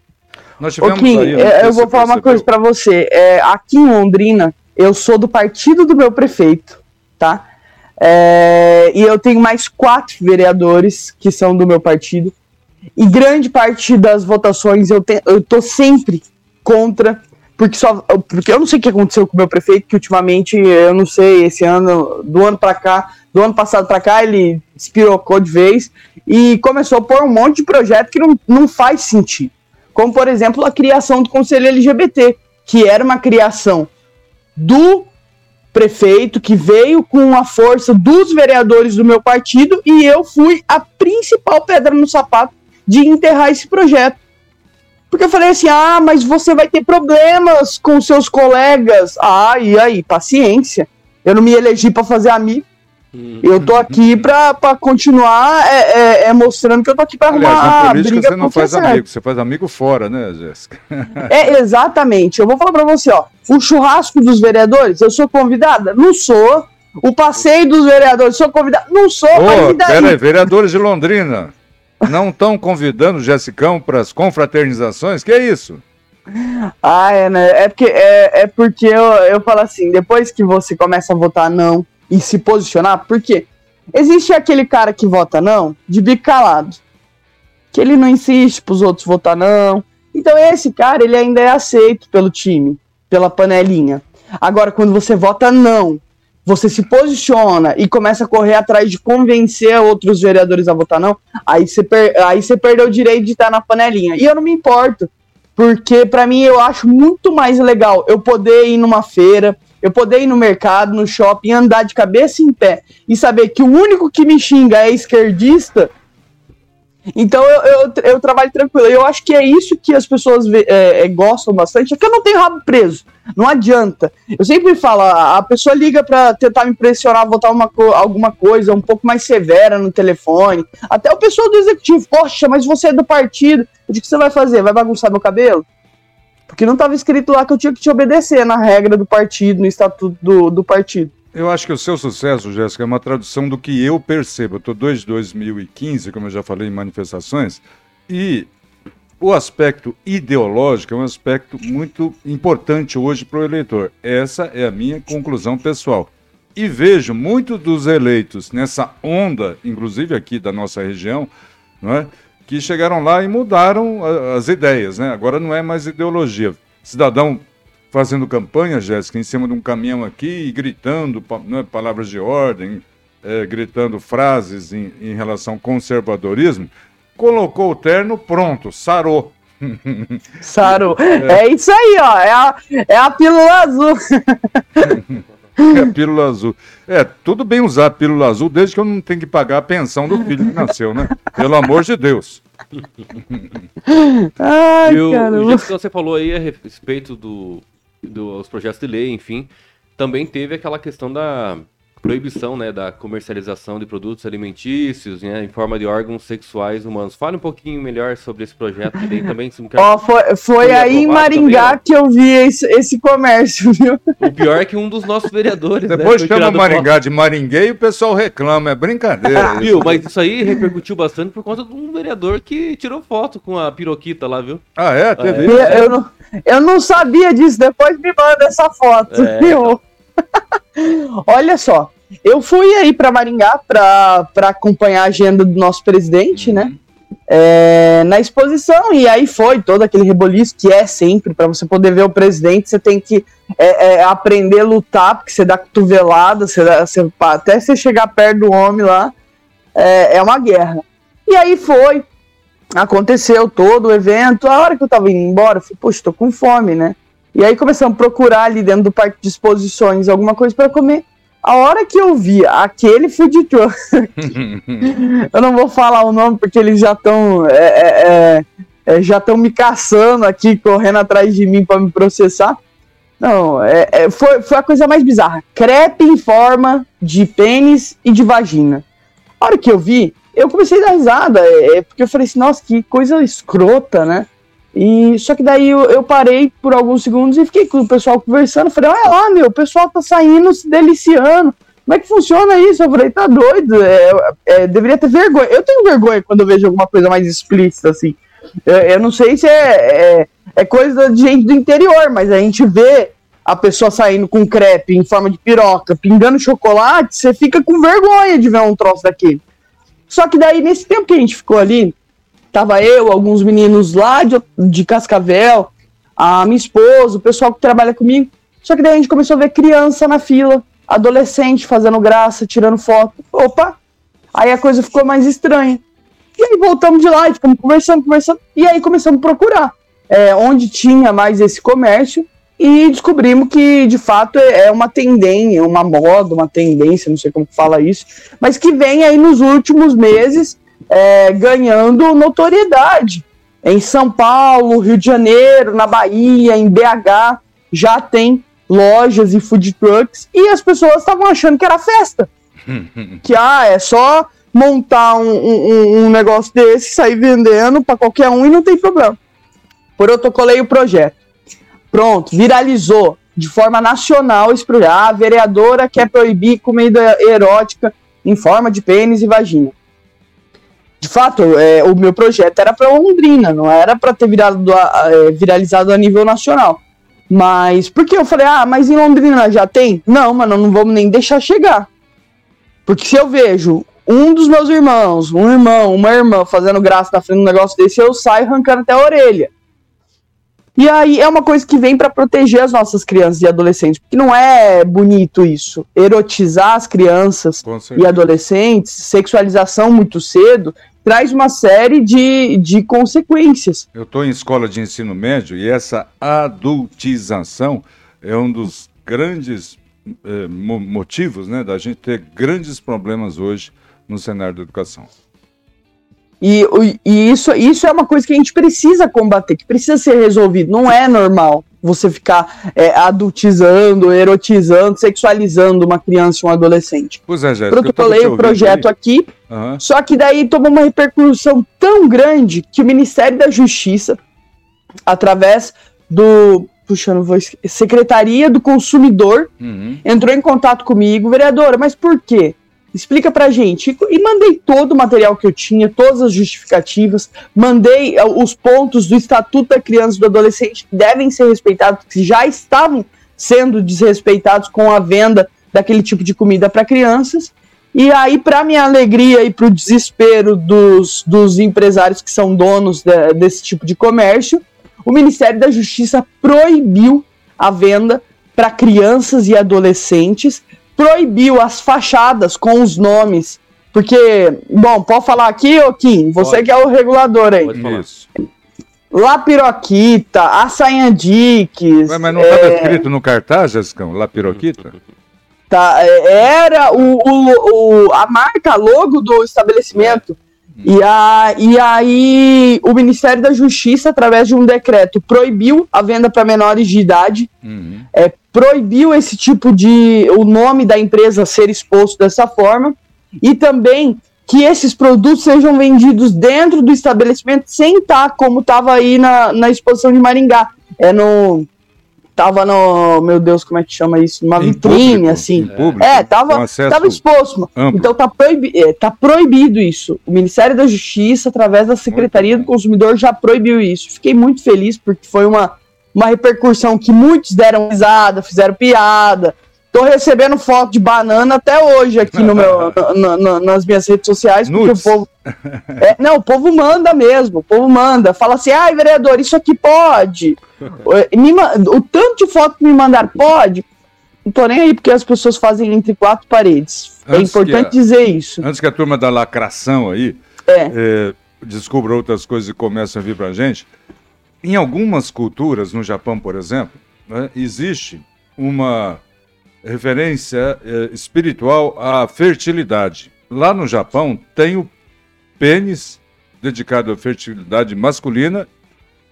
S3: Nós tivemos Kim, aí, eu vou falar uma coisa para você. É, aqui em Londrina, eu sou do partido do meu prefeito, tá? É, e eu tenho mais quatro vereadores que são do meu partido. E grande parte das votações eu, te, eu tô sempre contra, porque, só, porque eu não sei o que aconteceu com o meu prefeito, que ultimamente, eu não sei, esse ano, do ano para cá, do ano passado para cá, ele espirocou de vez e começou a pôr um monte de projeto que não, não faz sentido. Como, por exemplo, a criação do Conselho LGBT, que era uma criação do prefeito que veio com a força dos vereadores do meu partido e eu fui a principal pedra no sapato de enterrar esse projeto. Porque eu falei assim: ah, mas você vai ter problemas com seus colegas. Ah, e aí, paciência. Eu não me elegi para fazer amigo. Eu tô aqui pra, pra continuar é, é, é mostrando que eu tô aqui pra
S2: Aliás, arrumar na política briga você não faz amigo, você faz amigo fora, né, Jéssica?
S3: É, exatamente. Eu vou falar pra você, ó. O churrasco dos vereadores, eu sou convidada? Não sou. O passeio dos vereadores, sou convidada? Não sou.
S2: Ô, pera aí, vereadores de Londrina, não estão convidando o Jessicão para as confraternizações? Que é isso?
S3: Ah, é, né? É porque, é, é porque eu, eu falo assim, depois que você começa a votar não, e se posicionar, porque existe aquele cara que vota não, de bico calado, que ele não insiste para os outros votar não. Então esse cara, ele ainda é aceito pelo time, pela panelinha. Agora, quando você vota não, você se posiciona e começa a correr atrás de convencer outros vereadores a votar não, aí você, per aí você perdeu o direito de estar na panelinha. E eu não me importo, porque para mim eu acho muito mais legal eu poder ir numa feira, eu poder ir no mercado, no shopping, andar de cabeça em pé e saber que o único que me xinga é esquerdista então eu, eu, eu, trabalho tranquilo. Eu acho que é isso que as pessoas é, é, gostam bastante. É que eu não tenho rabo preso. Não adianta. Eu sempre falo, a pessoa liga para tentar me impressionar, botar uma, alguma coisa um pouco mais severa no telefone. Até o pessoal do executivo, poxa, mas você é do partido. O que você vai fazer? Vai bagunçar meu cabelo? Porque não estava escrito lá que eu tinha que te obedecer na regra do partido, no estatuto do, do partido.
S2: Eu acho que o seu sucesso, Jéssica, é uma tradução do que eu percebo. Eu estou desde 2015, como eu já falei em manifestações, e o aspecto ideológico é um aspecto muito importante hoje para o eleitor. Essa é a minha conclusão pessoal. E vejo muitos dos eleitos nessa onda, inclusive aqui da nossa região, não é? Que chegaram lá e mudaram as ideias. Né? Agora não é mais ideologia. Cidadão fazendo campanha, Jéssica, em cima de um caminhão aqui gritando né, palavras de ordem, é, gritando frases em, em, relação ao conservadorismo, colocou o terno, pronto, sarou.
S3: Sarou. É. é. isso aí, ó. É a, é a pílula azul.
S2: é a pílula azul. É, tudo bem usar a pílula azul desde que eu não tenho que pagar a pensão do filho que nasceu, né? Pelo amor de Deus.
S1: Ai, e o, o que você falou aí a respeito do, dos projetos de lei, enfim, também teve aquela questão da proibição né, da comercialização de produtos alimentícios né, em forma de órgãos sexuais humanos. Fale um pouquinho melhor sobre esse projeto que também.
S3: oh, foi foi, foi aí em Maringá também, que eu vi esse, esse comércio, viu?
S1: O pior é que um dos nossos vereadores.
S2: Né, Depois né, chama Maringá de Maringuei e o pessoal reclama, é brincadeira.
S1: viu? Mas isso aí repercutiu bastante por conta de um vereador que tirou foto com a piroquita lá, viu?
S2: Ah, é? Teve
S3: é. Eu, não, eu não sabia disso, depois me manda essa foto, é. viu? Olha só, eu fui aí para Maringá para acompanhar a agenda do nosso presidente, né? É, na exposição, e aí foi todo aquele reboliço que é sempre, para você poder ver o presidente, você tem que é, é, aprender a lutar, porque você dá cotovelada, você dá, você, até você chegar perto do homem lá, é, é uma guerra. E aí foi, aconteceu todo o evento, a hora que eu tava indo embora, eu falei, poxa, tô com fome, né? E aí começamos a procurar ali dentro do parque de exposições alguma coisa para comer. A hora que eu vi aquele food truck, eu não vou falar o nome porque eles já estão é, é, é, é, já estão me caçando aqui, correndo atrás de mim para me processar. Não, é, é, foi, foi a coisa mais bizarra. Crepe em forma de pênis e de vagina. A hora que eu vi, eu comecei a dar risada, é, porque eu falei assim, nossa, que coisa escrota, né? E só que daí eu, eu, parei por alguns segundos e fiquei com o pessoal conversando. Falei, olha lá, meu, o pessoal tá saindo se deliciando. Como é que funciona isso? Eu falei, tá doido, é, é, deveria ter vergonha. Eu tenho vergonha quando eu vejo alguma coisa mais explícita, assim. Eu, eu não sei se é, é, é, coisa de gente do interior, mas a gente vê a pessoa saindo com crepe em forma de piroca, pingando chocolate, você fica com vergonha de ver um troço daquele. Só que daí, nesse tempo que a gente ficou ali, Tava eu, alguns meninos lá de, de Cascavel, a minha esposa, o pessoal que trabalha comigo. Só que daí a gente começou a ver criança na fila, adolescente fazendo graça, tirando foto. Opa! Aí a coisa ficou mais estranha. E aí voltamos de lá e ficamos conversando, conversando. E aí começamos a procurar é, onde tinha mais esse comércio e descobrimos que de fato é uma tendência, uma moda, uma tendência, não sei como fala isso, mas que vem aí nos últimos meses é, ganhando notoriedade. Em São Paulo, Rio de Janeiro, na Bahia, em BH, já tem lojas e food trucks e as pessoas estavam achando que era festa. que ah, é só montar um, um, um negócio desse, sair vendendo para qualquer um e não tem problema. Protocolei o projeto. Pronto, viralizou de forma nacional esse projeto. Ah, a vereadora quer proibir comida erótica em forma de pênis e vagina de fato, é, o meu projeto era para Londrina, não era para ter virado, é, viralizado a nível nacional. Mas porque eu falei, ah, mas em Londrina já tem? Não, mano, não vamos nem deixar chegar. Porque se eu vejo um dos meus irmãos, um irmão, uma irmã fazendo graça na frente de um negócio desse, eu saio arrancando até a orelha. E aí é uma coisa que vem para proteger as nossas crianças e adolescentes, porque não é bonito isso. Erotizar as crianças e adolescentes, sexualização muito cedo, traz uma série de, de consequências.
S2: Eu estou em escola de ensino médio e essa adultização é um dos grandes eh, motivos né, da gente ter grandes problemas hoje no cenário da educação.
S3: E, e, isso, isso é uma coisa que a gente precisa combater, que precisa ser resolvido. Não é normal você ficar é, adultizando, erotizando, sexualizando uma criança e um adolescente.
S2: Pois é, Jéssica.
S3: Protocolei o projeto aí. aqui, uhum. só que daí tomou uma repercussão tão grande que o Ministério da Justiça, através do. Puxa, não vou Secretaria do Consumidor, uhum. entrou em contato comigo, vereadora, mas por quê? Explica pra gente. E mandei todo o material que eu tinha, todas as justificativas, mandei eh, os pontos do Estatuto da Criança e do Adolescente que devem ser respeitados, que já estavam sendo desrespeitados com a venda daquele tipo de comida para crianças. E aí, para minha alegria e para o desespero dos, dos empresários que são donos de, desse tipo de comércio, o Ministério da Justiça proibiu a venda para crianças e adolescentes proibiu as fachadas com os nomes. Porque, bom, pode falar aqui, ô Kim? Você pode. que é o regulador aí. Pode Isso. Lapiroquita, Açayandiques.
S2: Mas, mas não estava é... escrito no cartaz, Jescão? Lapiroquita?
S3: Tá, é, era o, o, o, a marca, logo do estabelecimento. E, a, e aí o Ministério da Justiça, através de um decreto, proibiu a venda para menores de idade, uhum. é, proibiu esse tipo de. o nome da empresa ser exposto dessa forma, e também que esses produtos sejam vendidos dentro do estabelecimento sem estar como estava aí na, na exposição de Maringá. É no tava no, meu Deus, como é que chama isso? Numa em vitrine, público, assim. Público, é, tava, tava exposto. Amplo. Então tá, proibi é, tá proibido isso. O Ministério da Justiça, através da Secretaria do Consumidor, já proibiu isso. Fiquei muito feliz porque foi uma, uma repercussão que muitos deram risada, fizeram piada. Tô recebendo foto de banana até hoje aqui no meu, na, na, nas minhas redes sociais, porque o povo. É, não, o povo manda mesmo, o povo manda. Fala assim, ai, vereador, isso aqui pode. Me, o tanto de foto que me mandaram, pode. Não tô nem aí, porque as pessoas fazem entre quatro paredes. É antes é importante a, dizer isso.
S2: Antes que a turma da lacração aí é. É, descubra outras coisas e comece a vir pra gente, em algumas culturas, no Japão, por exemplo, né, existe uma referência eh, espiritual à fertilidade. Lá no Japão tem o pênis dedicado à fertilidade masculina,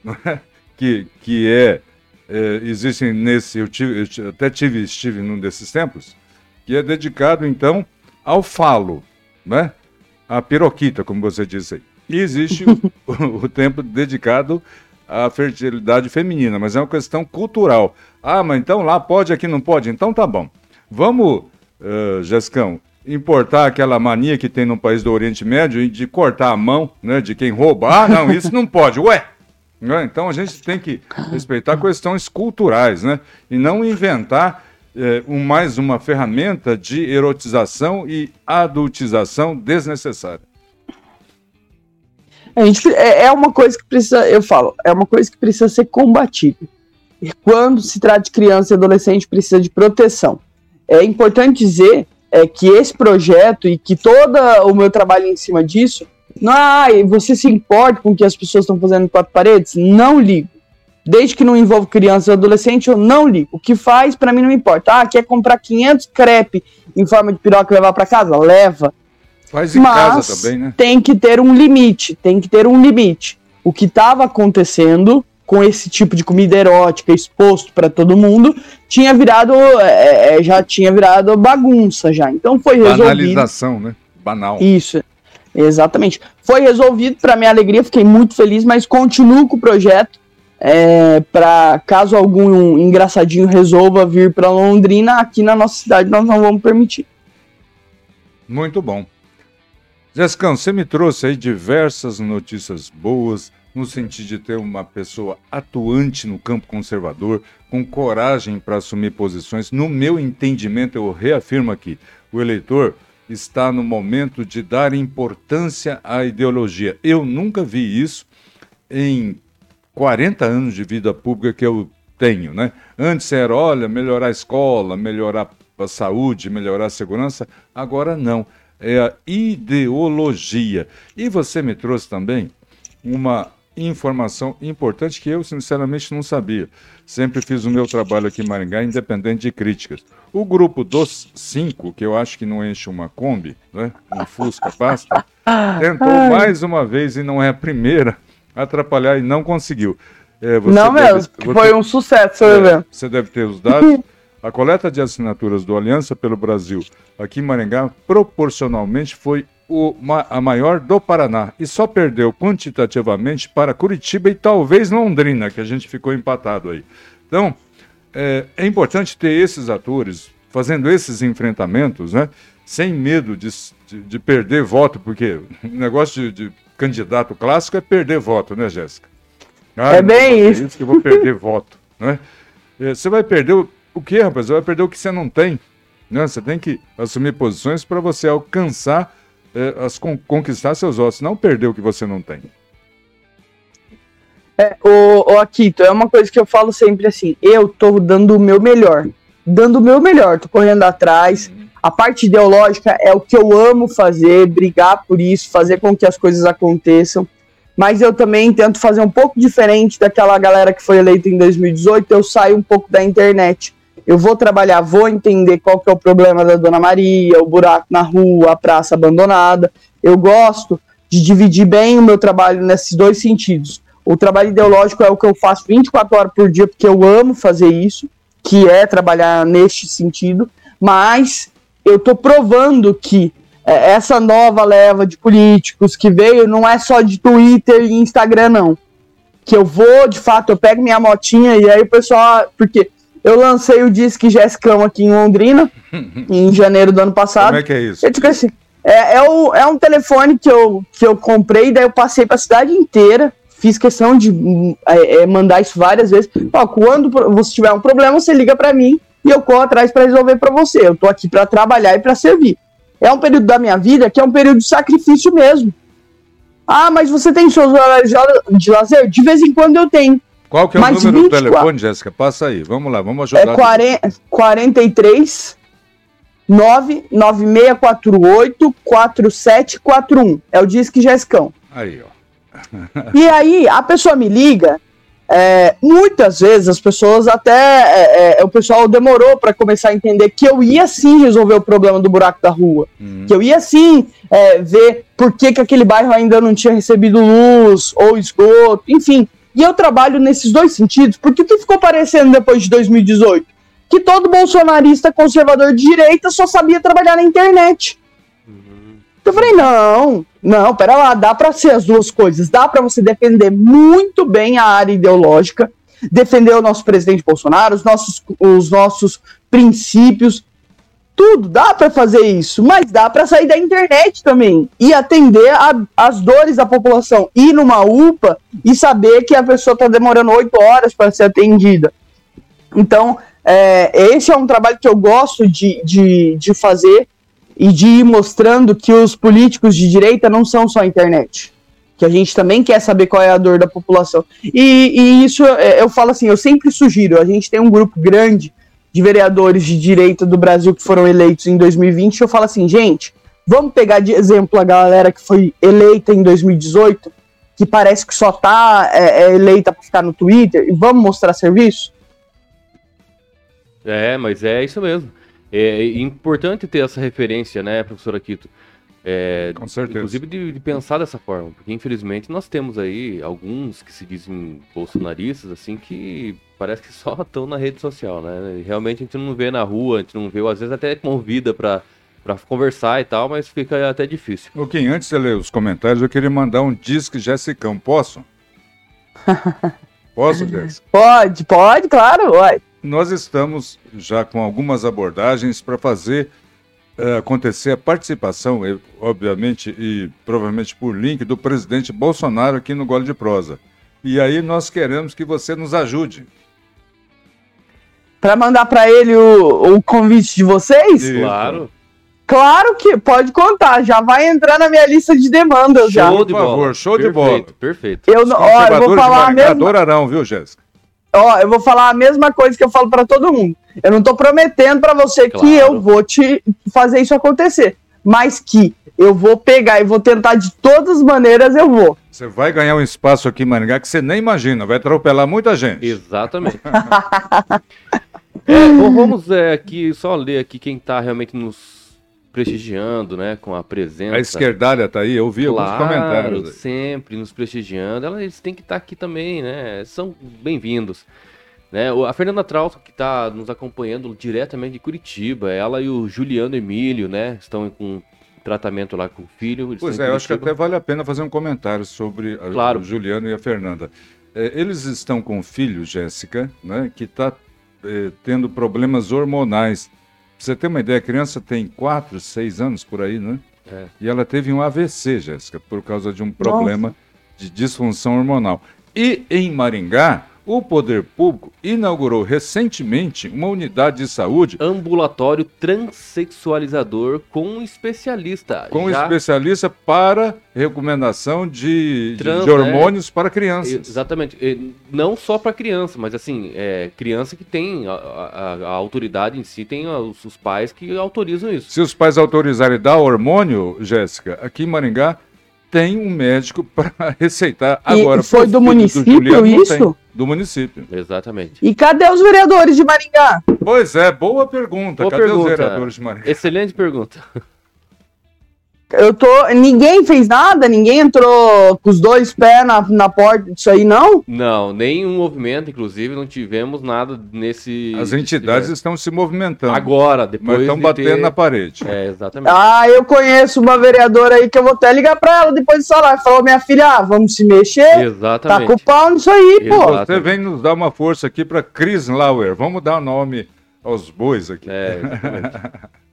S2: é? Que, que é, é, existem nesse, eu, tive, eu até tive, estive num desses templos, que é dedicado então ao falo, né? a piroquita, como você disse aí. E existe o, o, o templo dedicado à fertilidade feminina, mas é uma questão cultural. Ah, mas então lá pode, aqui não pode? Então tá bom. Vamos, uh, Jescão, importar aquela mania que tem no país do Oriente Médio de cortar a mão né, de quem rouba. Ah, não, isso não pode. Ué! Né? Então a gente tem que respeitar questões culturais, né? E não inventar eh, um, mais uma ferramenta de erotização e adultização desnecessária.
S3: A gente, é, é uma coisa que precisa, eu falo, é uma coisa que precisa ser combatida quando se trata de criança e adolescente, precisa de proteção. É importante dizer é, que esse projeto e que todo o meu trabalho em cima disso, ah, você se importa com o que as pessoas estão fazendo em quatro paredes? Não ligo. Desde que não envolva criança e adolescente, eu não ligo. O que faz, para mim, não importa. Ah, quer comprar 500 crepe em forma de piroca e levar para casa? Leva.
S2: Faz em Mas casa também, né?
S3: tem que ter um limite, tem que ter um limite. O que estava acontecendo com esse tipo de comida erótica exposto para todo mundo, tinha virado é, é, já tinha virado bagunça já. Então foi resolvido.
S2: Banalização, né? Banal.
S3: Isso. Exatamente. Foi resolvido para minha alegria, fiquei muito feliz, mas continuo com o projeto. É, para caso algum engraçadinho resolva vir para Londrina, aqui na nossa cidade nós não vamos permitir.
S2: Muito bom. Jescão, você me trouxe aí diversas notícias boas, no sentido de ter uma pessoa atuante no campo conservador, com coragem para assumir posições. No meu entendimento, eu reafirmo aqui: o eleitor está no momento de dar importância à ideologia. Eu nunca vi isso em 40 anos de vida pública que eu tenho, né? Antes era, olha, melhorar a escola, melhorar a saúde, melhorar a segurança, agora não. É a ideologia. E você me trouxe também uma informação importante que eu, sinceramente, não sabia. Sempre fiz o meu trabalho aqui em Maringá, independente de críticas. O grupo dos cinco, que eu acho que não enche uma Kombi, né? um Fusca basta, tentou mais uma vez, e não é a primeira, atrapalhar e não conseguiu.
S3: É, não mesmo, foi um sucesso é.
S2: Você deve ter os dados. A coleta de assinaturas do Aliança pelo Brasil aqui em Maringá, proporcionalmente, foi o, a maior do Paraná e só perdeu quantitativamente para Curitiba e talvez Londrina, que a gente ficou empatado aí. Então, é, é importante ter esses atores fazendo esses enfrentamentos, né? Sem medo de, de, de perder voto, porque o negócio de, de, candidato clássico é perder voto, né, Jéssica?
S3: Ah, é bem
S2: isso. É isso que eu vou perder voto, né? É, você vai perder o, o quê, rapaz? Você vai perder o que você não tem. Né? Você tem que assumir posições para você alcançar é, as, conquistar seus ossos, não perder o que você não tem.
S3: É, o, o Akito, é uma coisa que eu falo sempre assim, eu tô dando o meu melhor, dando o meu melhor, tô correndo atrás, a parte ideológica é o que eu amo fazer, brigar por isso, fazer com que as coisas aconteçam, mas eu também tento fazer um pouco diferente daquela galera que foi eleita em 2018, eu saio um pouco da internet, eu vou trabalhar, vou entender qual que é o problema da Dona Maria, o buraco na rua, a praça abandonada. Eu gosto de dividir bem o meu trabalho nesses dois sentidos. O trabalho ideológico é o que eu faço 24 horas por dia, porque eu amo fazer isso, que é trabalhar neste sentido, mas eu estou provando que é, essa nova leva de políticos que veio não é só de Twitter e Instagram, não. Que eu vou, de fato, eu pego minha motinha e aí o pessoal. Porque eu lancei o Disque Jessicão aqui em Londrina, em janeiro do ano passado. Como
S2: é que é isso? Eu
S3: digo assim, é, é, o, é um telefone que eu, que eu comprei, daí eu passei para a cidade inteira, fiz questão de é, é, mandar isso várias vezes. Ó, quando você tiver um problema, você liga para mim e eu corro atrás para resolver para você. Eu tô aqui para trabalhar e para servir. É um período da minha vida que é um período de sacrifício mesmo. Ah, mas você tem seus horários de lazer? De vez em quando eu tenho.
S2: Qual que é o número 24. do telefone, Jéssica? Passa aí. Vamos lá, vamos ajudar.
S3: É 40, 43 99648 4741. É o Disque Jéssica.
S2: Aí, ó.
S3: e aí, a pessoa me liga. É, muitas vezes as pessoas até. É, é, o pessoal demorou para começar a entender que eu ia sim resolver o problema do buraco da rua. Hum. Que eu ia sim é, ver por que, que aquele bairro ainda não tinha recebido luz ou esgoto, enfim e eu trabalho nesses dois sentidos, porque o que ficou parecendo depois de 2018? Que todo bolsonarista conservador de direita só sabia trabalhar na internet. Uhum. Eu falei, não, não, pera lá, dá para ser as duas coisas. Dá para você defender muito bem a área ideológica, defender o nosso presidente Bolsonaro, os nossos, os nossos princípios, tudo, dá para fazer isso, mas dá para sair da internet também e atender a, as dores da população. Ir numa UPA e saber que a pessoa está demorando oito horas para ser atendida. Então, é, esse é um trabalho que eu gosto de, de, de fazer e de ir mostrando que os políticos de direita não são só a internet. Que a gente também quer saber qual é a dor da população. E, e isso é, eu falo assim, eu sempre sugiro, a gente tem um grupo grande de vereadores de direita do Brasil que foram eleitos em 2020, eu falo assim, gente, vamos pegar de exemplo a galera que foi eleita em 2018, que parece que só tá é, é eleita para ficar no Twitter, e vamos mostrar serviço?
S1: É, mas é isso mesmo. É importante ter essa referência, né, professor Aquito? É,
S2: Com certeza.
S1: Inclusive de, de, pensar dessa forma, porque infelizmente nós temos aí alguns que se dizem bolsonaristas, assim, que parece que só estão na rede social, né? Realmente a gente não vê na rua, a gente não vê, às vezes até convida para para conversar e tal, mas fica até difícil.
S2: Ok, antes de ler os comentários, eu queria mandar um disco Jessicão. Posso? Posso, Jéssica?
S3: Pode, pode, claro. Vai.
S2: Nós estamos já com algumas abordagens para fazer uh, acontecer a participação, obviamente, e provavelmente por link, do presidente Bolsonaro aqui no Gole de Prosa. E aí nós queremos que você nos ajude
S3: para mandar para ele o, o, convite de vocês?
S1: Claro.
S3: Claro que pode contar, já vai entrar na minha lista de demandas já.
S1: Show de
S2: favor,
S1: bola.
S2: show de
S1: perfeito,
S2: bola.
S1: Perfeito.
S3: Eu, não- ó, eu vou
S2: de
S3: falar a mesma,
S2: adorarão, viu, Jéssica?
S3: ó, eu vou falar a mesma coisa que eu falo pra todo mundo. Eu não tô prometendo pra você
S1: Claro.
S3: que eu vou te fazer isso acontecer, mas que eu vou pegar e vou tentar de todas as maneiras, eu vou.
S2: Você vai ganhar um espaço aqui em Maringá que você nem imagina, vai atropelar muita gente.
S1: Exatamente. É, bom, vamos é, aqui só ler aqui quem tá realmente nos prestigiando, né, com a presença.
S2: A esquerdalha tá aí, eu vi alguns
S1: Claro,
S2: comentários. aí.
S1: sempre nos prestigiando. Ela- Eles têm que estar aqui também, né? São bem-vindos. Né? o- A Fernanda Trausto, que está nos acompanhando diretamente de Curitiba, ela e o Juliano Emílio, né? Estão com tratamento lá com o filho.
S2: Pois é, eu acho que até vale a pena fazer um comentário sobre a-
S1: Claro.
S2: o Juliano e a Fernanda. É, eles estão com um filho, Jéssica, né, que está tendo problemas hormonais. Pra você ter uma ideia, a criança tem 4, 6 anos por aí, né?
S1: É.
S2: E ela teve um AVC, Jéssica, por causa de um problema de disfunção hormonal. E em Maringá, o poder público inaugurou recentemente uma unidade de saúde
S1: Ambulatório transexualizador com um especialista.
S2: com
S1: Já-
S2: especialista para recomendação de,
S1: Trans,
S2: de hormônios para crianças.
S1: Exatamente. Não só para criança, mas assim, é, criança que tem a, a- a autoridade em si, tem os, os pais que autorizam isso.
S2: Se os pais autorizarem dar hormônio, Jéssica, aqui em Maringá tem um médico para receitar.
S3: E
S2: Agora,
S3: foi do município
S2: Juliano, não
S3: isso?
S2: tem. Do município.
S1: Exatamente.
S3: E cadê os vereadores de Maringá?
S2: Pois é, boa pergunta.
S1: Boa
S2: Cadê os
S1: pergunta.
S2: vereadores de Maringá?
S1: Excelente pergunta.
S3: Eu tô. Ninguém fez nada? Ninguém entrou com os dois pés na, na porta disso aí, não?
S1: Não, nenhum movimento, inclusive, não tivemos nada nesse.
S2: As entidades estão se movimentando.
S1: Agora,
S2: mas
S1: depois.
S2: estão
S1: de
S2: batendo
S1: ter-
S2: na parede.
S1: É, exatamente.
S3: Ah, eu conheço uma vereadora aí que eu vou até ligar pra ela depois de falar. Falou, minha filha, ah, vamos se mexer. Tá
S1: exatamente.
S3: com o pau nisso aí, pô.
S1: Exato.
S2: Você vem nos dar uma força aqui para Chris Lauer. Vamos dar nome aos bois aqui.
S1: É, exatamente.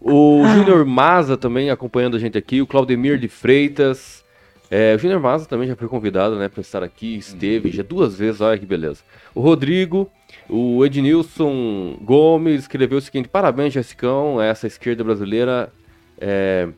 S1: o Júnior Maza também acompanhando a gente aqui, o Claudemir de Freitas. É, o Júnior Maza também já foi convidado, né, para estar aqui, esteve já duas vezes, olha que beleza. O Rodrigo, o Ednilson Gomes escreveu o seguinte: parabéns, Jessicão, essa esquerda brasileira é,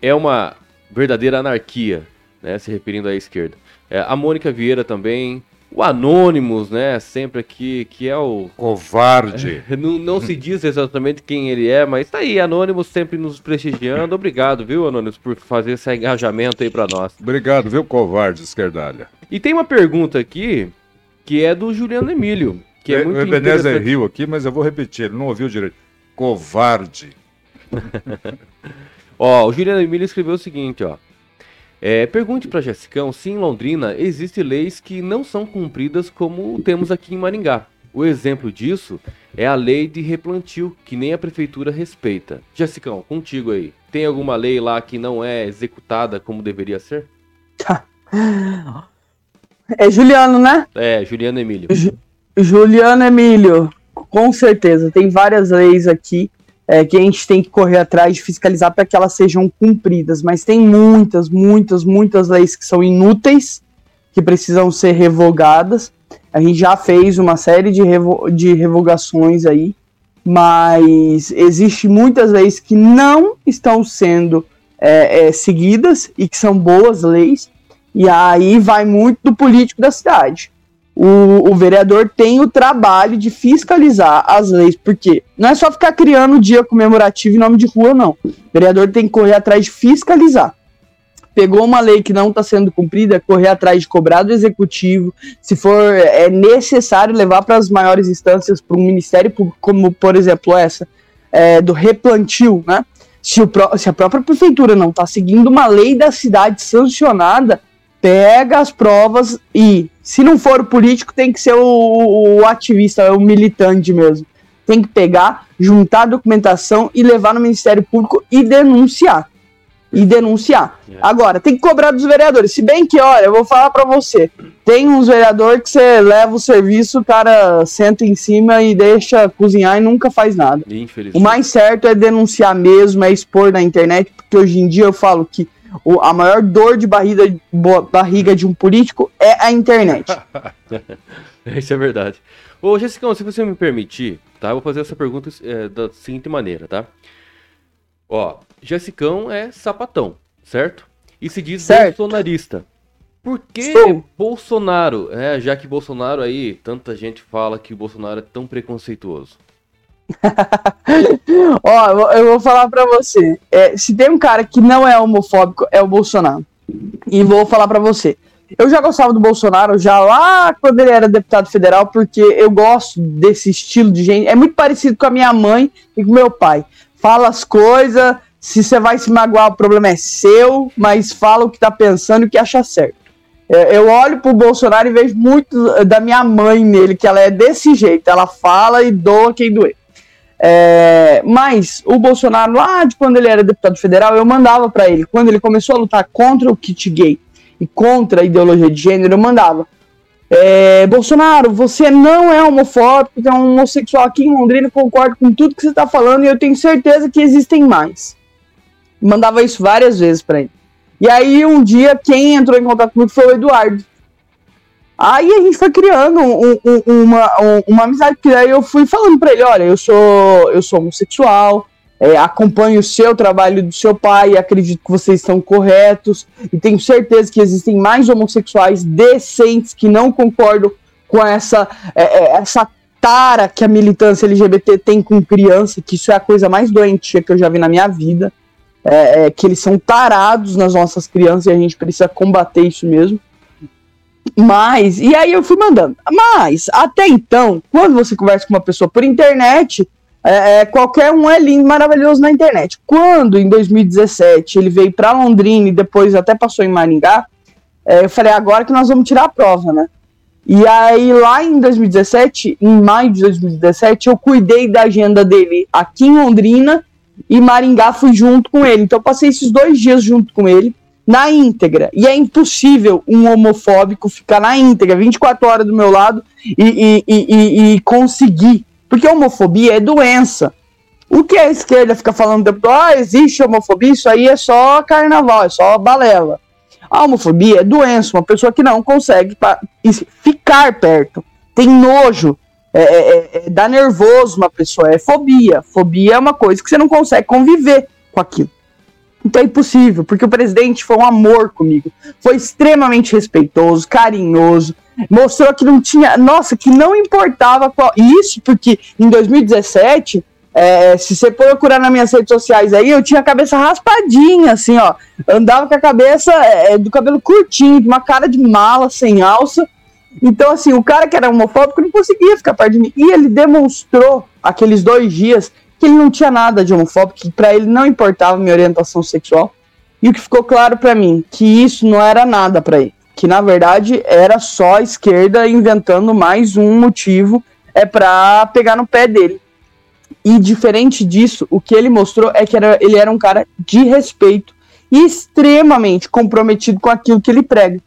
S1: é uma verdadeira anarquia, né, se referindo à esquerda. É, a Mônica Vieira também, o Anônimos, né, sempre aqui, que é o
S2: Covarde.
S1: não, não se diz exatamente quem ele é, mas tá aí, Anônimos sempre nos prestigiando. Obrigado, viu, Anônimos, por fazer esse engajamento aí pra nós.
S2: Obrigado, viu, covarde, esquerdalha.
S1: E tem uma pergunta aqui que é do Juliano Emílio, que é,
S2: É,
S1: muito
S2: o Ebenezer riu aqui, mas eu vou repetir, ele não ouviu direito. Covarde.
S1: Ó, o Juliano Emílio escreveu o seguinte, ó. É, pergunte pra Jessicão se em Londrina existem leis que não são cumpridas como temos aqui em Maringá. O exemplo disso é a lei de replantio, que nem a prefeitura respeita. Jessicão, contigo aí. Tem alguma lei lá que não é executada como deveria ser?
S3: É Juliano, né?
S1: É, Juliano Emílio.
S3: Juliano Emílio, com certeza. Tem várias leis aqui é, que a gente tem que correr atrás de fiscalizar para que elas sejam cumpridas. Mas tem muitas, muitas, muitas leis que são inúteis, que precisam ser revogadas. A gente já fez uma série de, revo de revogações aí, mas existe muitas leis que não estão sendo é, é, seguidas e que são boas leis. E aí vai muito do político da cidade o, o vereador tem o trabalho de fiscalizar as leis, porque não é só ficar criando dia comemorativo em nome de rua, não. O vereador tem que correr atrás de fiscalizar. Pegou uma lei que não está sendo cumprida, correr atrás de cobrar do executivo, se for é necessário levar para as maiores instâncias, para um ministério público, como por exemplo essa, é, do replantio, né? Se, o se a própria prefeitura não está seguindo uma lei da cidade sancionada, pega as provas e, se não for o político, tem que ser o, o ativista, o militante mesmo. Tem que pegar, juntar a documentação e levar no Ministério Público e denunciar. E denunciar.
S1: É.
S3: Agora, tem que cobrar dos vereadores. Se bem que, olha, eu vou falar pra você. Tem uns vereadores que você leva o serviço, o cara senta em cima e deixa cozinhar e nunca faz nada. O mais certo é denunciar mesmo, é expor na internet, porque hoje em dia eu falo que o- a maior dor de barriga, barriga de um político é a internet.
S1: Isso é verdade. Ô, Jessicão, se você me permitir, tá? Eu vou fazer essa pergunta é, da seguinte maneira, tá? Ó, Jessicão é sapatão, certo? E se diz
S3: Certo.
S1: bolsonarista. Por que
S3: Sou.
S1: Bolsonaro? É, já que Bolsonaro aí, tanta gente fala que o Bolsonaro é tão preconceituoso.
S3: Ó, eu vou- falar pra você. É, se tem um cara que não é homofóbico, é o Bolsonaro. E vou falar pra você. Eu já gostava do Bolsonaro já lá quando ele era deputado federal, porque eu gosto desse estilo de gente. É muito parecido com a minha mãe e com meu pai. Fala as coisas, se você vai se magoar, o problema é seu, mas fala o que tá pensando e o que acha certo. É, Eu olho pro Bolsonaro e vejo muito da minha mãe nele, que ela é desse jeito. Ela fala e doa quem doer. É, mas o Bolsonaro, lá de quando ele era deputado federal, eu mandava pra ele. Quando ele começou a lutar contra o kit gay e contra a ideologia de gênero, eu mandava. É, Bolsonaro, você não é homofóbico, é um homossexual aqui em Londrina, concordo com tudo que você tá falando e eu tenho certeza que existem mais. Mandava isso várias vezes pra ele. E aí, um dia, quem entrou em contato comigo foi o Eduardo. Aí a gente foi criando um- um- uma, um- uma amizade, que aí eu fui falando pra ele, olha, eu sou, eu sou homossexual, é, acompanho o seu trabalho do seu pai, acredito que vocês estão corretos, e tenho certeza que existem mais homossexuais decentes que não concordam com essa, é, é, essa tara que a militância LGBT tem com criança, que isso é a coisa mais doentia que eu já vi na minha vida, é, é, que eles são tarados nas nossas crianças e a gente precisa combater isso mesmo. Mas, e aí eu fui mandando. Mas, até então, quando você conversa com uma pessoa por internet, é, é, qualquer um é lindo, maravilhoso na internet. Quando, em 2017, ele veio para Londrina e depois até passou em Maringá, é, eu falei, agora que nós vamos tirar a prova, né? E aí, lá em 2017, em maio de 2017, eu cuidei da agenda dele aqui em Londrina e Maringá fui junto com ele. Então, passei esses dois dias junto com ele na íntegra. E é impossível um homofóbico ficar na íntegra, 24 horas do meu lado e, e, e, e- conseguir. Porque homofobia é doença. O que a esquerda fica falando todo, ah, existe homofobia, isso aí é só carnaval, é só balela. A homofobia é doença, uma pessoa que não consegue ficar perto, tem nojo, é, é- é- é- dá nervoso uma pessoa, é fobia. Fobia é uma coisa que você não consegue conviver com aquilo. Então é impossível, porque o presidente foi um amor comigo. Foi extremamente respeitoso, carinhoso. Mostrou que não tinha. Nossa, que não importava qual. Isso porque em 2017, é, se você procurar nas minhas redes sociais aí, eu tinha a cabeça raspadinha, assim, ó. Andava com a cabeça é, do cabelo curtinho, de uma cara de mala, sem alça. Então, assim, o cara que era homofóbico não conseguia ficar perto de mim. E ele demonstrou, aqueles dois dias, que ele não tinha nada de homofóbico, que pra ele não importava minha orientação sexual. E o que ficou claro pra mim, que isso não era nada pra ele. Que na verdade era só a esquerda inventando mais um motivo é pra pegar no pé dele. E diferente disso, o que ele mostrou é que era, ele era um cara de respeito e extremamente comprometido com aquilo que ele prega.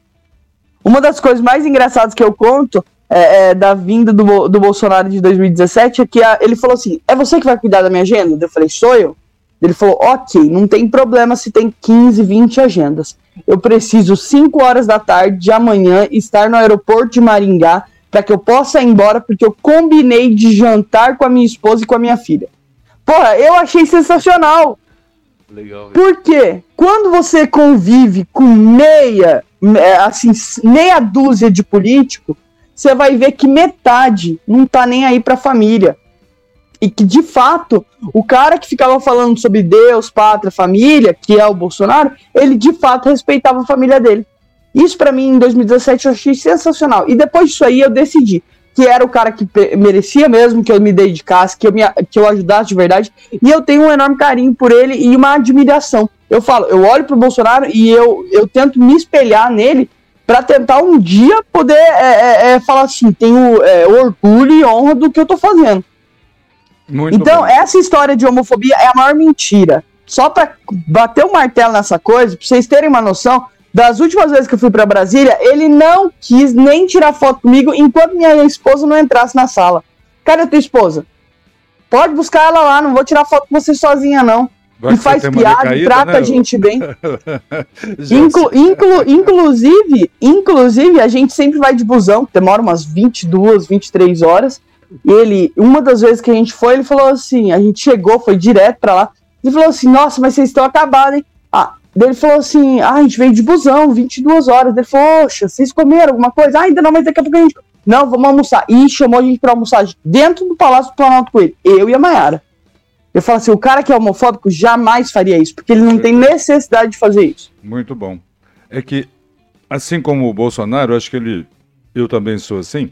S3: Uma das coisas mais engraçadas que eu conto é, é, da vinda do, do Bolsonaro de 2017 é que a- ele falou assim: é você que vai cuidar da minha agenda? Eu falei: sou eu. Ele falou: ok, não tem problema se tem 15, 20 agendas. Eu preciso 5 horas da tarde de amanhã estar no aeroporto de Maringá para que eu possa ir embora, porque eu combinei de jantar com a minha esposa e com a minha filha. Porra, eu achei sensacional.
S1: Legal.
S3: Porque quando você convive com meia, é, assim, meia dúzia de político, você vai ver que metade não tá nem aí pra família. E que, de fato, o cara que ficava falando sobre Deus, pátria, família, que é o Bolsonaro, ele de fato respeitava a família dele. Isso pra mim, em 2017, eu achei sensacional. E depois disso aí, eu decidi que era o cara que merecia mesmo que eu me dedicasse, que eu, me, que eu ajudasse de verdade. E eu tenho um enorme carinho por ele e uma admiração. Eu falo, eu olho pro Bolsonaro e eu, eu tento me espelhar nele para tentar um dia poder é, é, é, falar assim, tenho é, orgulho e honra do que eu tô fazendo.
S2: Muito
S3: Então,
S2: bom.
S3: essa história de homofobia é a maior mentira. Só pra bater o martelo nessa coisa, pra vocês terem uma noção, das últimas vezes que eu fui pra Brasília, ele não quis nem tirar foto comigo enquanto minha esposa não entrasse na sala. Cadê a tua esposa? Pode buscar ela lá, não vou tirar foto com você sozinha, não.
S2: Vai
S3: e faz piada,
S2: recaída,
S3: trata
S2: né,
S3: a gente bem. Inclu- inclu- inclusive, inclusive, a gente sempre vai de busão, demora umas 22, 23 horas. E ele, uma das vezes que a gente foi, ele falou assim: a gente chegou, foi direto pra lá. Ele falou assim, nossa, mas vocês estão acabados, hein? Ah, ele falou assim, ah, a gente veio de busão, 22 horas. Ele falou, poxa, vocês comeram alguma coisa? Ah, ainda não, mas daqui a pouco a gente... Não, vamos almoçar. E chamou a gente pra almoçar dentro do Palácio do Planalto com ele. Eu e a Mayara. Eu falo assim, o cara que é homofóbico jamais faria isso, porque ele não tem necessidade de fazer isso.
S2: Muito bom. É que, assim como o Bolsonaro, eu acho que ele... Eu também sou assim.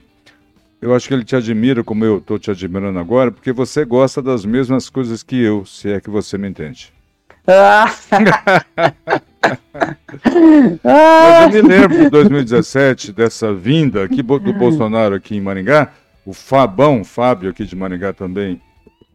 S2: Eu acho que ele te admira como eu estou te admirando agora, porque você gosta das mesmas coisas que eu, se é que você me entende. Mas eu me lembro de 2017, dessa vinda aqui do Bolsonaro aqui em Maringá. O Fabão, Fábio aqui de Maringá também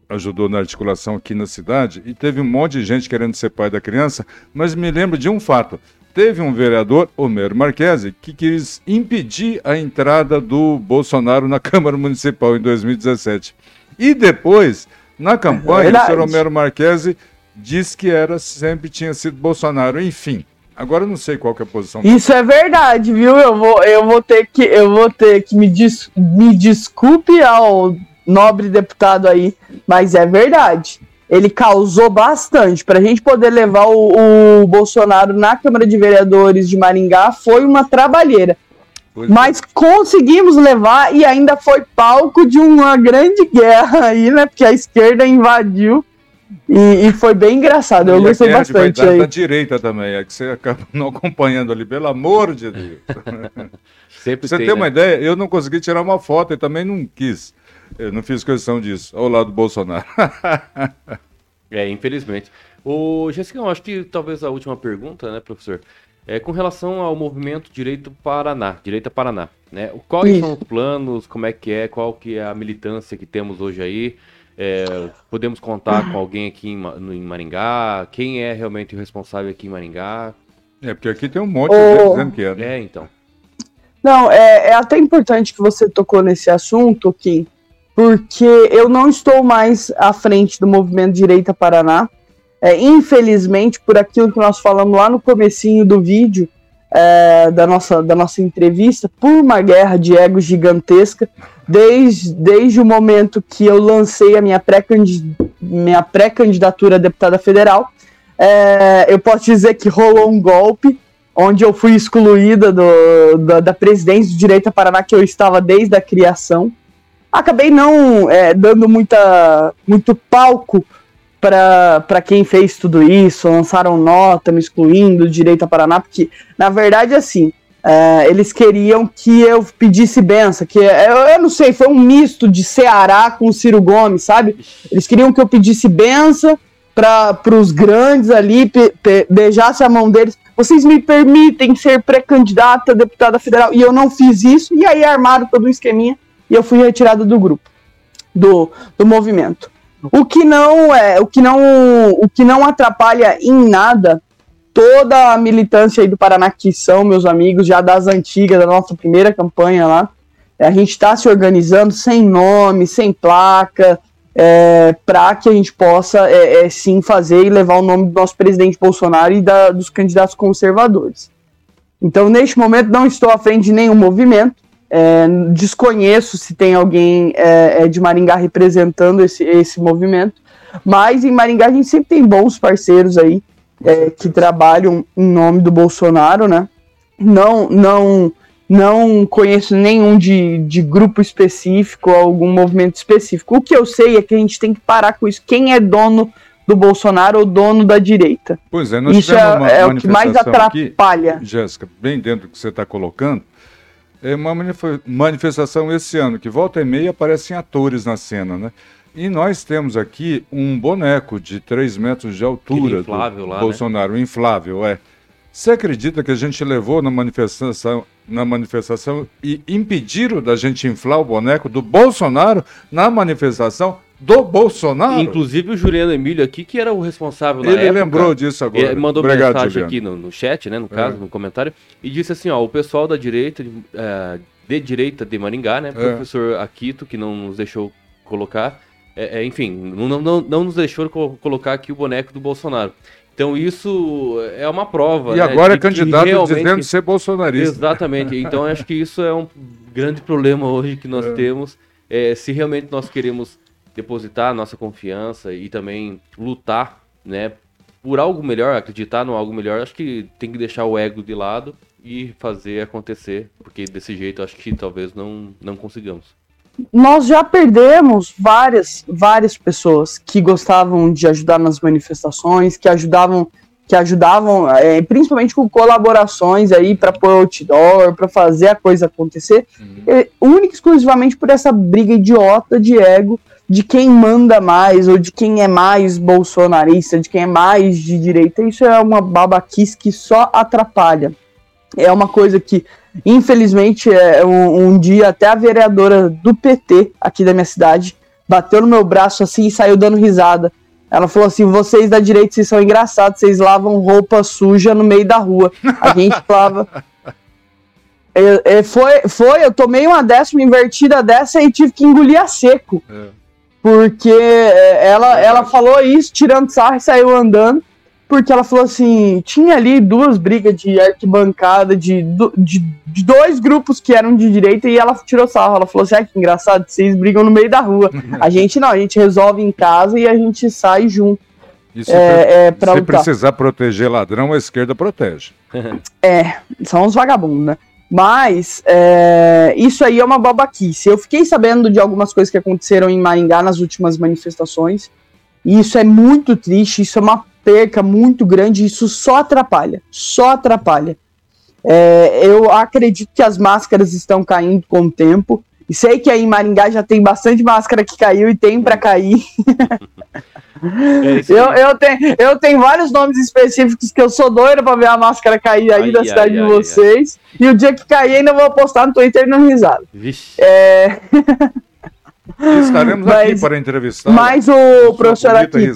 S2: ajudou na articulação aqui na cidade e teve um monte de gente querendo ser pai da criança, mas me lembro de um fato. Teve um vereador, Homero Marquesi, que quis impedir a entrada do Bolsonaro na Câmara Municipal em 2017. E depois, na campanha, é o senhor Homero Marquesi diz que era sempre tinha sido Bolsonaro. Enfim, agora eu não sei qual é a posição.
S3: Isso é verdade, viu? Eu vou, eu vou ter que, eu vou ter que me, des, me desculpe ao nobre deputado aí, mas é verdade. Ele causou bastante. Para a gente poder levar o, o, Bolsonaro na Câmara de Vereadores de Maringá foi uma trabalheira. Pois mas é. conseguimos levar e ainda foi palco de uma grande guerra aí, né? Porque a esquerda invadiu e, e, foi bem engraçado, eu e gostei bastante. Aí.
S2: da direita também, é que você acaba não acompanhando ali, pelo amor de Deus. Sempre você tem, tem né? uma ideia, eu não consegui tirar uma foto e também não quis. Eu não fiz questão disso, ao lado do Bolsonaro.
S1: é, infelizmente. O Jessica, acho que talvez a última pergunta, né, professor? É com relação ao movimento Direito Paraná, Direita Paraná, né? Quais Isso. são os planos, como é que é, qual que é a militância que temos hoje aí? É, podemos contar com alguém aqui em, no, em, Maringá? Quem é realmente o responsável aqui em Maringá?
S2: É, porque aqui tem um monte de gente dizendo que é.
S1: Né? É, então.
S3: Não, é, é, até importante que você tocou nesse assunto, Kim, porque eu não estou mais à frente do movimento Direita Paraná. É, infelizmente, por aquilo que nós falamos lá no comecinho do vídeo, é, da, nossa, da nossa entrevista, por uma guerra de egos gigantesca, desde, desde o momento que eu lancei a minha pré-candidatura a deputada federal. É, eu posso dizer que rolou um golpe, onde eu fui excluída do, da, da presidência do Direito a Paraná, que eu estava desde a criação. Acabei não é, dando muita, muito palco para quem fez tudo isso, lançaram nota me excluindo do Direito a Paraná, porque, na verdade, assim, é, eles queriam que eu pedisse benção, que eu, eu, não sei, foi um misto de Ceará com Ciro Gomes, sabe? Eles queriam que eu pedisse benção para os grandes ali, pe, pe, beijasse a mão deles. Vocês me permitem ser pré-candidata a deputada federal? E eu não fiz isso, e aí armaram todo um esqueminha e eu fui retirada do grupo, do, do movimento. O que não é, o que não, o que não atrapalha em nada toda a militância aí do Paraná que são meus amigos já das antigas da nossa primeira campanha lá. É, a gente está se organizando sem nome, sem placa, é, para que a gente possa é, é, sim fazer e levar o nome do nosso presidente Bolsonaro e da, dos candidatos conservadores. Então, neste momento, não estou à frente de nenhum movimento. É, desconheço se tem alguém é, é, de Maringá representando esse, esse movimento, mas em Maringá a gente sempre tem bons parceiros aí é, que trabalham em nome do Bolsonaro, né? Não, não, não conheço nenhum de, de grupo específico, algum movimento específico. O que eu sei é que a gente tem que parar com isso. Quem é dono do Bolsonaro ou dono da direita?
S2: Pois é, nós
S3: isso é, é o que mais atrapalha.
S2: Jéssica, bem dentro do que você está colocando, é uma manifestação esse ano, que volta e meia aparecem atores na cena, né? E nós temos aqui um boneco de 3 metros de altura inflável do lá, né? Bolsonaro, né? inflável, é. Você acredita que a gente levou na manifestação, na manifestação e impediram da gente inflar o boneco do Bolsonaro na manifestação do Bolsonaro?
S1: Inclusive o Juliano Emílio aqui, que era o responsável na
S2: Ele
S1: época,
S2: lembrou disso agora.
S1: Ele mandou Obrigado, mensagem aqui no, no, chat, né, no caso, é. no comentário, e disse assim, ó, o pessoal da direita, de, uh, de direita de Maringá, né, é. professor Aquito, que não nos deixou colocar, é, é, enfim, não, não, não nos deixou colocar aqui o boneco do Bolsonaro. Então isso é uma prova.
S2: E né, agora é candidato realmente... dizendo ser bolsonarista.
S1: Exatamente. Então acho que isso é um grande problema hoje que nós é. temos. É, se realmente nós queremos depositar nossa confiança e também lutar né, por algo melhor, acreditar no algo melhor, acho que tem que deixar o ego de lado e fazer acontecer, porque desse jeito acho que talvez não, não consigamos.
S3: Nós já perdemos várias, várias pessoas que gostavam de ajudar nas manifestações, que ajudavam, que ajudavam, é, principalmente com colaborações aí para pôr outdoor, para fazer a coisa acontecer, uhum. é, única e exclusivamente por essa briga idiota de ego de quem manda mais ou de quem é mais bolsonarista, de quem é mais de direita. Isso é uma babaquice que só atrapalha. É uma coisa que, infelizmente, é um, um dia até a vereadora do PT aqui da minha cidade bateu no meu braço assim e saiu dando risada. Ela falou assim: vocês da direita vocês são engraçados, vocês lavam roupa suja no meio da rua. A gente lava. É, é, foi, foi, eu tomei uma décima invertida dessa e tive que engolir a seco. É porque é, ela, ela falou isso, tirando sarro e saiu andando, porque ela falou assim, tinha ali duas brigas de arquibancada, de, de, de dois grupos que eram de direita, e ela tirou sarro, ela falou assim, ah, que engraçado, vocês brigam no meio da rua, a gente não, a gente resolve em casa e a gente sai junto.
S2: E se, é, é, se precisar proteger ladrão, a esquerda protege.
S3: é, são os vagabundos, né? Mas é, isso aí é uma babaquice. Eu fiquei sabendo de algumas coisas que aconteceram em Maringá nas últimas manifestações. E isso é muito triste, isso é uma perca muito grande, isso só atrapalha. Só atrapalha. É, eu acredito que as máscaras estão caindo com o tempo. E sei que aí em Maringá já tem bastante máscara que caiu e tem para cair. É eu, eu, tenho, eu tenho vários nomes específicos que eu sou doido pra ver a máscara cair aí ai, da cidade ai, de vocês. Ai, e o dia que cair, ainda vou postar no Twitter no risado. Vixe. É...
S2: Estaremos mas, aqui para entrevistar.
S3: Mas o professor aqui,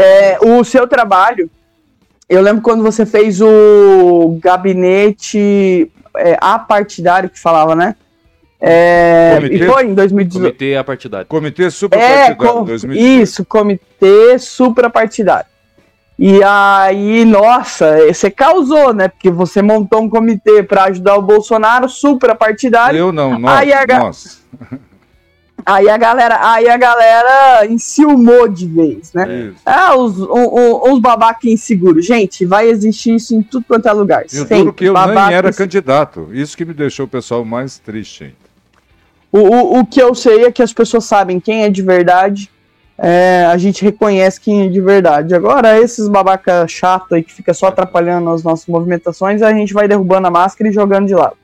S3: é, o seu trabalho, eu lembro quando você fez o gabinete é, apartidário que falava, né? É, comitê, e foi em 2018.
S1: Comitê apartidário.
S2: Comitê suprapartidário. É, com,
S3: 2018. Isso, comitê suprapartidário. E aí, nossa, você causou, né? Porque você montou um comitê para ajudar o Bolsonaro suprapartidário.
S2: Eu não, nós,
S3: aí a,
S2: nós.
S3: Aí a galera, aí a galera enciumou de vez, né? É ah, os, os babacas inseguros. Gente, vai existir isso em tudo quanto é lugar.
S2: Eu juro que eu nem era candidato. Isso que me deixou o pessoal mais triste ainda.
S3: O, o, o que eu sei é que as pessoas sabem quem é de verdade, é, a gente reconhece quem é de verdade. Agora, esses babaca chato aí que fica só atrapalhando as nossas movimentações, a gente vai derrubando a máscara e jogando de lado.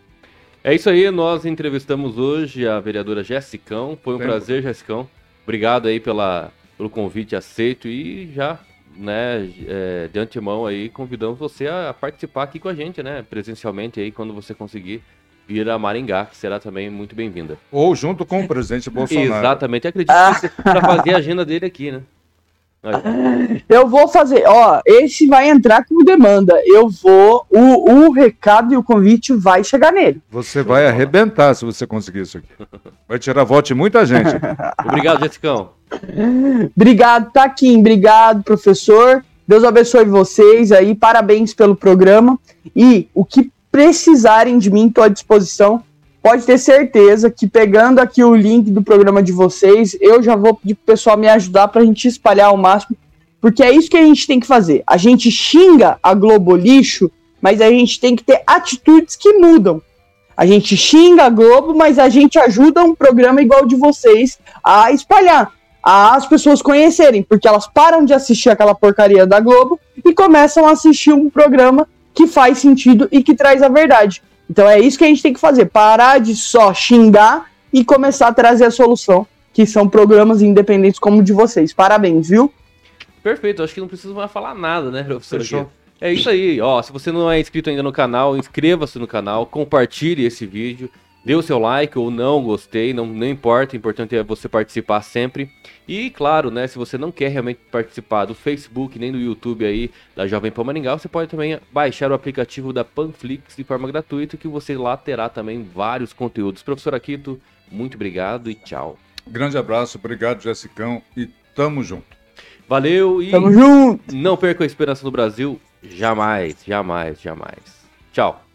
S1: É isso aí, nós entrevistamos hoje a vereadora Jessicão. Foi um Sim. prazer, Jessicão. Obrigado aí pela, pelo convite aceito e já, né, é, de antemão aí, convidamos você a participar aqui com a gente, né, presencialmente aí, quando você conseguir vir a Maringá, que será também muito bem-vinda.
S2: Ou junto com o presidente Bolsonaro.
S1: Exatamente, acredito ah. para fazer a agenda dele aqui, né?
S3: Eu vou fazer, ó, esse vai entrar com demanda. Eu vou, o, o recado e o convite vai chegar nele.
S2: Você vai arrebentar se você conseguir isso aqui. Vai tirar voto de muita gente.
S1: Obrigado, Jessicão.
S3: Obrigado, Taquim. Obrigado, professor. Deus abençoe vocês aí. Parabéns pelo programa. E o que precisarem de mim, estou à disposição. Pode ter certeza que pegando aqui o link do programa de vocês, eu já vou pedir pro pessoal me ajudar para a gente espalhar ao máximo, porque é isso que a gente tem que fazer. A gente xinga a Globo lixo, mas a gente tem que ter atitudes que mudam. A gente xinga a Globo, mas a gente ajuda um programa igual de vocês a espalhar, a as pessoas conhecerem, porque elas param de assistir aquela porcaria da Globo e começam a assistir um programa que faz sentido e que traz a verdade. Então é isso que a gente tem que fazer: parar de só xingar e começar a trazer a solução, que são programas independentes como o de vocês. Parabéns, viu?
S1: Perfeito, acho que não precisa mais falar nada, né, professor? Fechou. É isso aí, ó. Se você não é inscrito ainda no canal, inscreva-se no canal, compartilhe esse vídeo. Dê o seu like ou não, gostei, não, não importa, o importante é você participar sempre. E claro, né, se você não quer realmente participar do Facebook nem do YouTube aí da Jovem Pan Maringá, você pode também baixar o aplicativo da Panflix de forma gratuita, que você lá terá também vários conteúdos. Professor Aquito, muito obrigado e tchau.
S2: Grande abraço, obrigado Jessicão e tamo junto.
S1: Valeu e
S3: tamo junto.
S1: não perca a esperança no Brasil, jamais, jamais, jamais. Tchau.